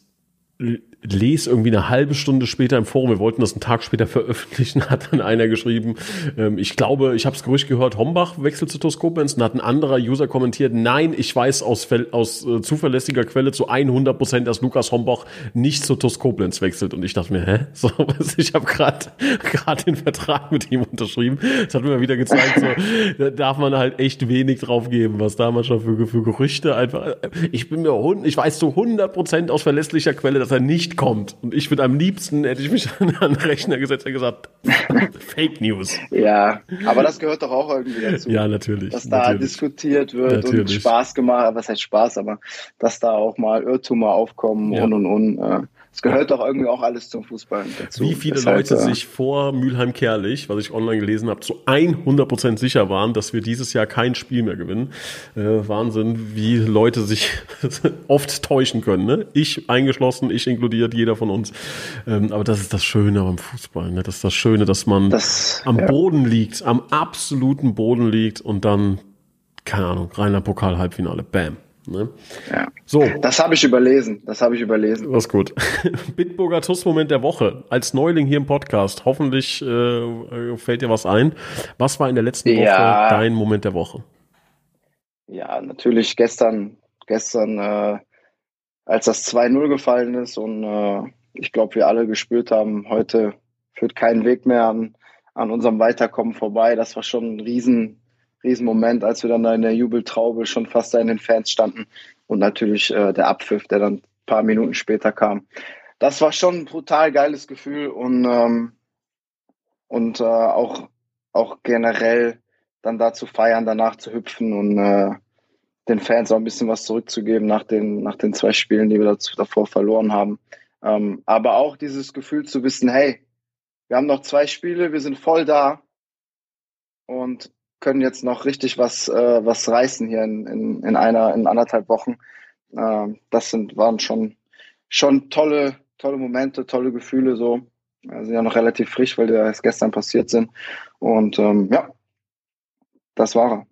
lese irgendwie eine halbe Stunde später im Forum, wir wollten das einen Tag später veröffentlichen, hat dann einer geschrieben, ähm, ich glaube, ich habe es Gerücht gehört, Hombach wechselt zu TuS Koblenz und hat ein anderer User kommentiert, nein, ich weiß aus, aus äh, zuverlässiger Quelle zu 100 Prozent, dass Lukas Hombach nicht zu TuS Koblenz wechselt und ich dachte mir, hä? So, ich habe gerade gerade den Vertrag mit ihm unterschrieben. Das hat mir wieder gezeigt, so, da darf man halt echt wenig drauf geben, was da manchmal für, für Gerüchte einfach, ich bin mir, ich weiß zu 100 Prozent aus verlässlicher Quelle, dass er nicht nicht kommt. Und ich würde am liebsten, hätte ich mich an den Rechner gesetzt und gesagt, Fake News. Ja, aber das gehört doch auch irgendwie dazu. Ja, natürlich. Dass da natürlich. diskutiert wird natürlich. und Spaß gemacht, was heißt Spaß, aber dass da auch mal Irrtümer aufkommen ja. und und und. Äh, es gehört doch irgendwie auch alles zum Fußball dazu. Wie viele Deshalb, Leute sich vor Mülheim-Kerlich, was ich online gelesen habe, zu 100% sicher waren, dass wir dieses Jahr kein Spiel mehr gewinnen. Äh, Wahnsinn, wie Leute sich oft täuschen können. Ne? Ich eingeschlossen, ich inkludiert, jeder von uns. Ähm, aber das ist das Schöne beim Fußball. Ne? Das ist das Schöne, dass man das, am ja. Boden liegt, am absoluten Boden liegt und dann, keine Ahnung, reiner Pokal-Halbfinale. Bam. Ne? Ja. So. Das habe ich überlesen. Das habe ich überlesen. Was gut. Bitburger TUS-Moment der Woche. Als Neuling hier im Podcast. Hoffentlich äh, fällt dir was ein. Was war in der letzten Woche ja. dein Moment der Woche? Ja, natürlich gestern, gestern, äh, als das 2-0 gefallen ist und äh, ich glaube, wir alle gespürt haben, heute führt kein Weg mehr an, an unserem Weiterkommen vorbei. Das war schon ein riesen, Riesenmoment, als wir dann da in der Jubeltraube schon fast da in den Fans standen und natürlich äh, der Abpfiff, der dann ein paar Minuten später kam. Das war schon ein brutal geiles Gefühl und, ähm, und äh, auch, auch generell dann da zu feiern, danach zu hüpfen und äh, den Fans auch ein bisschen was zurückzugeben nach den, nach den zwei Spielen, die wir dazu, davor verloren haben. Ähm, aber auch dieses Gefühl zu wissen, hey, wir haben noch zwei Spiele, wir sind voll da und können jetzt noch richtig was, äh, was reißen hier in, in, in einer, in anderthalb Wochen. Äh, das sind, waren schon, schon tolle, tolle Momente, tolle Gefühle so. Wir sind ja noch relativ frisch, weil die erst gestern passiert sind. Und ähm, ja, das war er.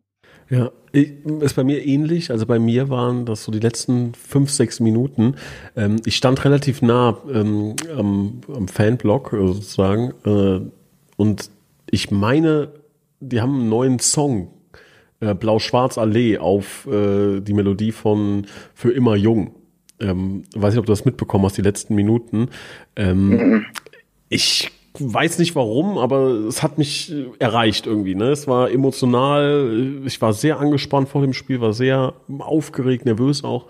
Ja, ist bei mir ähnlich. Also bei mir waren das so die letzten fünf, sechs Minuten. Ähm, ich stand relativ nah ähm, am, am Fanblock sozusagen. Äh, und ich meine, die haben einen neuen Song äh, Blau-Schwarz Allee auf äh, die Melodie von Für immer jung. Ähm, weiß nicht, ob du das mitbekommen hast, die letzten Minuten. Ähm. Ich weiß nicht warum, aber es hat mich äh, erreicht irgendwie. Ne? Es war emotional, ich war sehr angespannt vor dem Spiel, war sehr aufgeregt, nervös auch.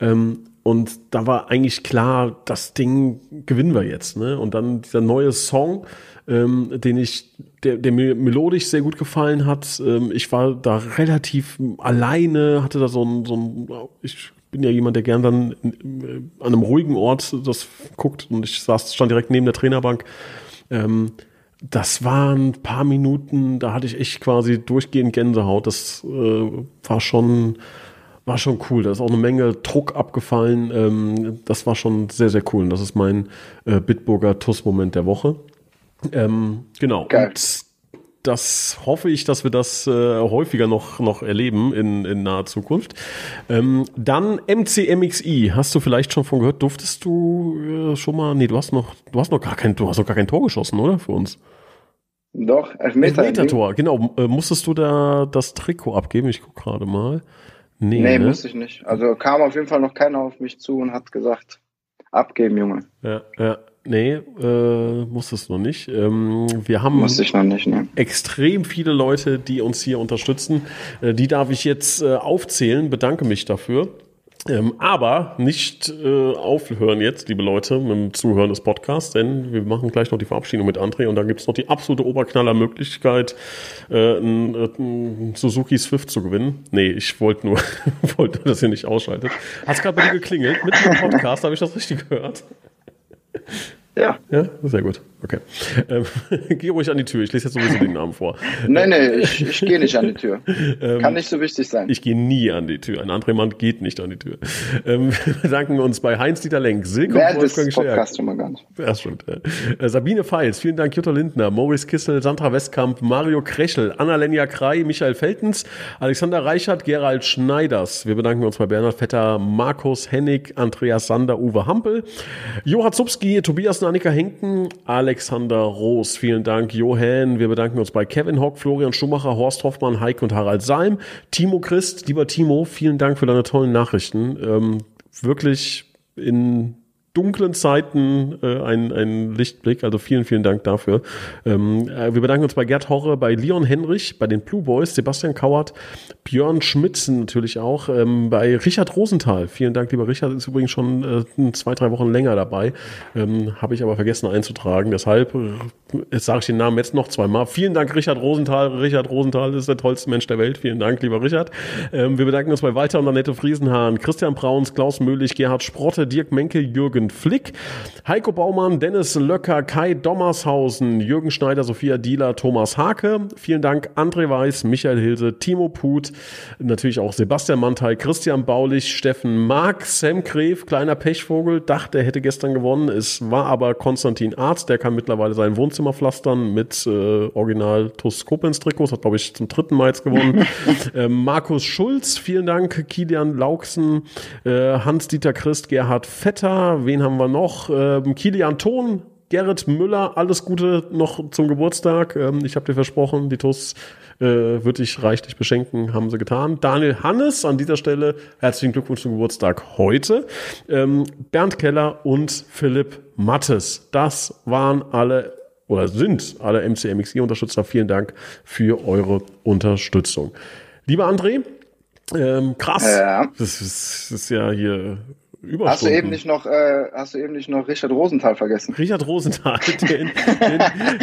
Ähm, und da war eigentlich klar, das Ding gewinnen wir jetzt. Ne? Und dann dieser neue Song, ähm, den ich, der, der mir melodisch sehr gut gefallen hat. Ähm, ich war da relativ alleine, hatte da so ein, so ein ich bin ja jemand, der gern dann äh, an einem ruhigen Ort das guckt und ich saß, stand direkt neben der Trainerbank. Ähm, das waren ein paar Minuten, da hatte ich echt quasi durchgehend Gänsehaut. Das äh, war schon, war schon cool. Da ist auch eine Menge Druck abgefallen. Ähm, das war schon sehr, sehr cool. Und das ist mein äh, Bitburger TUS-Moment der Woche. Ähm, genau. Geil. Und das hoffe ich, dass wir das äh, häufiger noch, noch erleben in, in naher Zukunft. Ähm, dann MCMXI, hast du vielleicht schon von gehört? Durftest du äh, schon mal? Nee, du hast noch, du hast noch gar kein, du hast noch gar kein Tor geschossen, oder? Für uns. Doch, Elfmeter. Elfmeter-Tor, genau. Äh, musstest du da das Trikot abgeben? Ich gucke gerade mal. Nee, nee ne? musste ich nicht. Also kam auf jeden Fall noch keiner auf mich zu und hat gesagt, abgeben, Junge. Ja, ja. Nee, äh, musstest du noch nicht. Ähm, wir haben Muss ich noch nicht, ne? extrem viele Leute, die uns hier unterstützen. Äh, die darf ich jetzt äh, aufzählen. Bedanke mich dafür. Ähm, aber nicht äh, aufhören jetzt, liebe Leute, mit dem Zuhören des Podcasts, denn wir machen gleich noch die Verabschiedung mit André und dann gibt es noch die absolute Oberknaller-Möglichkeit, äh, ein, ein Suzuki Swift zu gewinnen. Nee, ich wollte nur, wollte, dass ihr nicht ausschaltet. Hat es gerade bei dir geklingelt? Mit dem Podcast, habe ich das richtig gehört? Ja. Ja, sehr gut. Okay. Ähm, geh ruhig an die Tür. Ich lese jetzt sowieso den Namen vor. Nein, nein, ich, ich gehe nicht an die Tür. Ähm, Kann nicht so wichtig sein. Ich gehe nie an die Tür. Ein anderer Mann geht nicht an die Tür. Ähm, wir bedanken uns bei Heinz-Dieter Lenk, Silke Wer Wolfgang Podcast schon mal gar nicht. Ja, stimmt. Äh, Sabine Feils, vielen Dank, Jutta Lindner, Maurice Kissel, Sandra Westkamp, Mario Krechel, Anna-Lenja Krei, Michael Feltens, Alexander Reichert, Gerald Schneiders. Wir bedanken uns bei Bernhard Vetter, Markus Hennig, Andreas Sander, Uwe Hampel, Johann Zupski, Tobias Annika Henken, Alexander Roos. Vielen Dank, Johann. Wir bedanken uns bei Kevin Hock, Florian Schumacher, Horst Hoffmann, Heike und Harald Salm. Timo Christ, lieber Timo, vielen Dank für deine tollen Nachrichten. Ähm, wirklich in dunklen Zeiten äh, ein, ein Lichtblick. Also vielen, vielen Dank dafür. Ähm, äh, wir bedanken uns bei Gerd Horre, bei Leon Henrich, bei den Blue Boys, Sebastian Kauert, Björn Schmitzen natürlich auch, ähm, bei Richard Rosenthal. Vielen Dank, lieber Richard, ist übrigens schon äh, zwei, drei Wochen länger dabei. Ähm, Habe ich aber vergessen einzutragen. Deshalb äh, jetzt sage ich den Namen jetzt noch zweimal. Vielen Dank, Richard Rosenthal. Richard Rosenthal ist der tollste Mensch der Welt. Vielen Dank, lieber Richard. Ähm, wir bedanken uns bei Walter und Annette Friesenhahn, Christian Brauns, Klaus Möhlich, Gerhard Sprotte, Dirk Menke, Jürgen Flick, Heiko Baumann, Dennis Löcker, Kai Dommershausen, Jürgen Schneider, Sophia Dieler, Thomas Hake. Vielen Dank, André Weiß, Michael Hilse, Timo Put, natürlich auch Sebastian Mantei, Christian Baulich, Steffen Mark, Sam Gref, kleiner Pechvogel, dachte, er hätte gestern gewonnen. Es war aber Konstantin Arzt, der kann mittlerweile sein Wohnzimmer pflastern mit äh, Original TUS Koblenz Trikots, hat glaube ich zum dritten Mal jetzt gewonnen. ähm, Markus Schulz, vielen Dank, Kilian Lauksen, äh, Hans-Dieter Christ, Gerhard Vetter, wen haben wir noch? Ähm, Kilian Thon, Gerrit Müller, alles Gute noch zum Geburtstag. Ähm, ich habe dir versprochen, die TUS äh, wird dich reichlich beschenken, haben sie getan. Daniel Hannes, an dieser Stelle herzlichen Glückwunsch zum Geburtstag heute. Ähm, Bernd Keller und Philipp Mattes. Das waren alle oder sind alle MCMXI-Unterstützer. Vielen Dank für eure Unterstützung. Lieber André, ähm, krass. Ja. Das, ist, das ist ja hier Hast du eben nicht noch, äh, hast du eben nicht noch Richard Rosenthal vergessen? Richard Rosenthal, den, den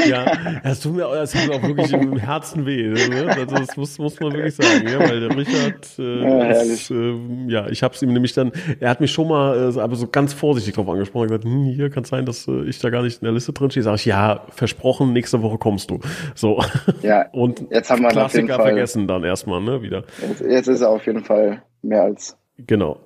ja, das tut mir, das tut mir auch wirklich im Herzen weh. Ne? Also das muss, muss man wirklich sagen, ja, weil der Richard, äh, ja, ist, äh, ja, ich habe es ihm nämlich dann, er hat mich schon mal, äh, aber so ganz vorsichtig drauf angesprochen, gesagt, hm, hier kann es sein, dass äh, ich da gar nicht in der Liste drin stehe. Sag ich, ja, versprochen, nächste Woche kommst du. So. Ja. Und jetzt haben wir Klassiker vergessen dann erstmal, ne, wieder. Jetzt, jetzt ist er auf jeden Fall mehr als. Genau.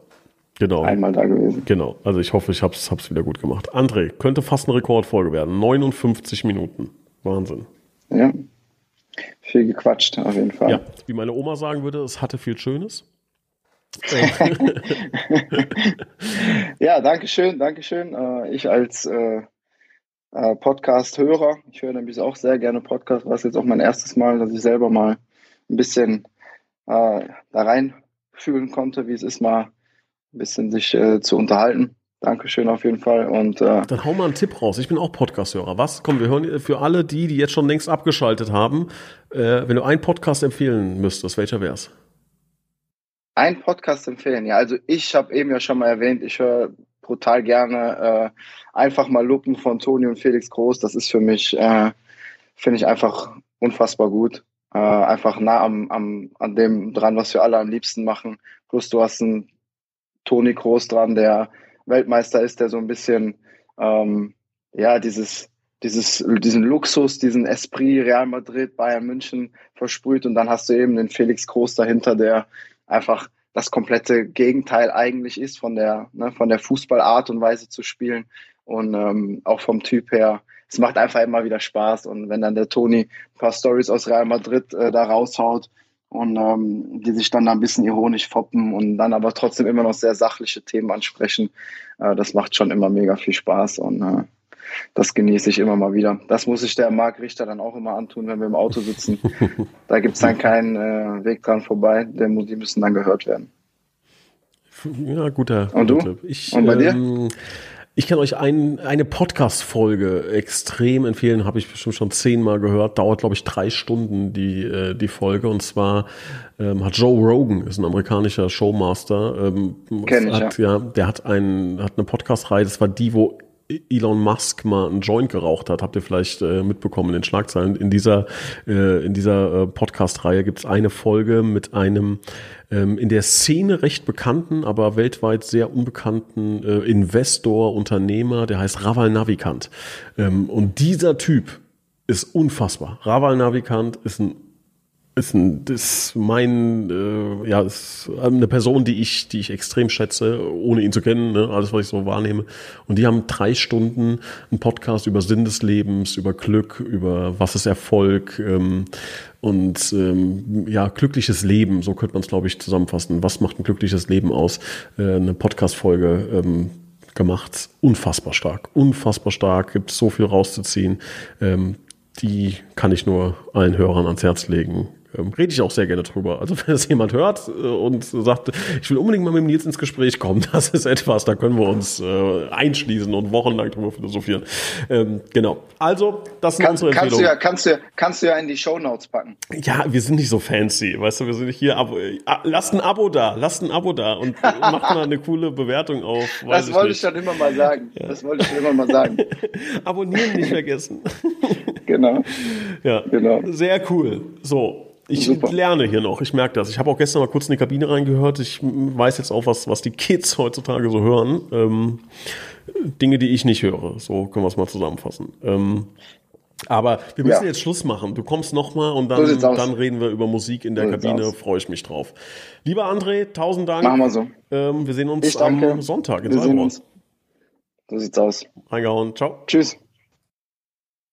Genau. Einmal da gewesen. Genau. Also ich hoffe, ich habe es wieder gut gemacht. André, könnte fast eine Rekordfolge werden. 59 Minuten. Wahnsinn. Ja. Viel gequatscht, auf jeden Fall. Ja, wie meine Oma sagen würde, es hatte viel Schönes. ja, danke schön, danke schön. Äh, ich als äh, äh, Podcast-Hörer, ich höre nämlich auch sehr gerne Podcast, war es jetzt auch mein erstes Mal, dass ich selber mal ein bisschen da rein fühlen konnte, wie es ist, mal ein bisschen sich äh, zu unterhalten. Dankeschön auf jeden Fall. Und, äh, Dann hau mal einen Tipp raus. Ich bin auch Podcast-Hörer. Was? Komm, wir hören für alle die, die jetzt schon längst abgeschaltet haben. Äh, wenn du einen Podcast empfehlen müsstest, welcher wär's? Ein Podcast empfehlen, ja. Also ich habe eben ja schon mal erwähnt, ich höre brutal gerne äh, einfach mal Lupen von Toni und Felix Groß. Das ist für mich, äh, finde ich einfach unfassbar gut. Äh, einfach nah am, am, an dem dran, was wir alle am liebsten machen. Plus du hast einen Toni Groß dran, der Weltmeister ist, der so ein bisschen ähm, ja dieses dieses diesen Luxus, diesen Esprit Real Madrid, Bayern München versprüht und dann hast du eben den Felix Groß dahinter, der einfach das komplette Gegenteil eigentlich ist von der ne, von der Fußballart und Weise zu spielen und ähm, auch vom Typ her. Es macht einfach immer wieder Spaß und wenn dann der Toni ein paar Stories aus Real Madrid äh, da raushaut, und ähm, die sich dann da ein bisschen ironisch foppen und dann aber trotzdem immer noch sehr sachliche Themen ansprechen. Äh, das macht schon immer mega viel Spaß und äh, das genieße ich immer mal wieder. Das muss sich der Marc Richter dann auch immer antun, wenn wir im Auto sitzen. da gibt es dann keinen äh, Weg dran vorbei, die müssen dann gehört werden. Ja, guter, und du? Ich, und bei dir? Ich kann euch ein, eine Podcast-Folge extrem empfehlen, habe ich bestimmt schon zehnmal gehört. Dauert, glaube ich, drei Stunden die, äh, die Folge. Und zwar ähm, hat Joe Rogan, ist ein amerikanischer Showmaster. Ähm, Kenn ich, hat, ja. Der hat, ein, hat eine Podcast-Reihe, das war die, wo Elon Musk mal einen Joint geraucht hat, habt ihr vielleicht äh, mitbekommen in den Schlagzeilen. In dieser, äh, dieser äh, Podcast-Reihe gibt es eine Folge mit einem ähm, in der Szene recht bekannten, aber weltweit sehr unbekannten äh, Investor, Unternehmer, der heißt Raval Navikant. Ähm, und dieser Typ ist unfassbar. Raval Navikant ist ein ist, ein, ist mein, äh, ja, ist eine Person, die ich, die ich extrem schätze, ohne ihn zu kennen, ne, alles, was ich so wahrnehme. Und die haben drei Stunden einen Podcast über Sinn des Lebens, über Glück, über was ist Erfolg ähm, und ähm, ja, glückliches Leben, so könnte man es, glaube ich, zusammenfassen. Was macht ein glückliches Leben aus? Äh, eine Podcast-Folge ähm, gemacht. Unfassbar stark, unfassbar stark, gibt so viel rauszuziehen. Ähm, die kann ich nur allen Hörern ans Herz legen ähm, rede ich auch sehr gerne drüber. Also wenn das jemand hört äh, und sagt, ich will unbedingt mal mit dem Nils ins Gespräch kommen, das ist etwas, da können wir uns äh, einschließen und wochenlang drüber philosophieren. Ähm, genau. Also, das sind Kann, unsere kannst du ja, kannst du, kannst du ja in die Shownotes packen. Ja, wir sind nicht so fancy, weißt du, wir sind nicht hier, Abo, äh, lasst ein Abo da, lasst ein Abo da und macht mal eine coole Bewertung auf. das wollte ich schon immer mal sagen. Ja. Das wollte ich schon immer mal sagen. Abonnieren nicht vergessen. genau. Ja, genau. Sehr cool. So, ich Super. lerne hier noch, ich merke das. Ich habe auch gestern mal kurz in die Kabine reingehört. Ich weiß jetzt auch, was, was die Kids heutzutage so hören. Ähm, Dinge, die ich nicht höre. So können wir es mal zusammenfassen. Ähm, aber wir müssen ja. jetzt Schluss machen. Du kommst nochmal und dann, so dann reden wir über Musik in der so Kabine. Freue ich mich drauf. Lieber André, tausend Dank. Machen wir so. Ähm, wir sehen uns am Sonntag in wir uns. So sieht's aus. Reingehauen. Ciao. Tschüss.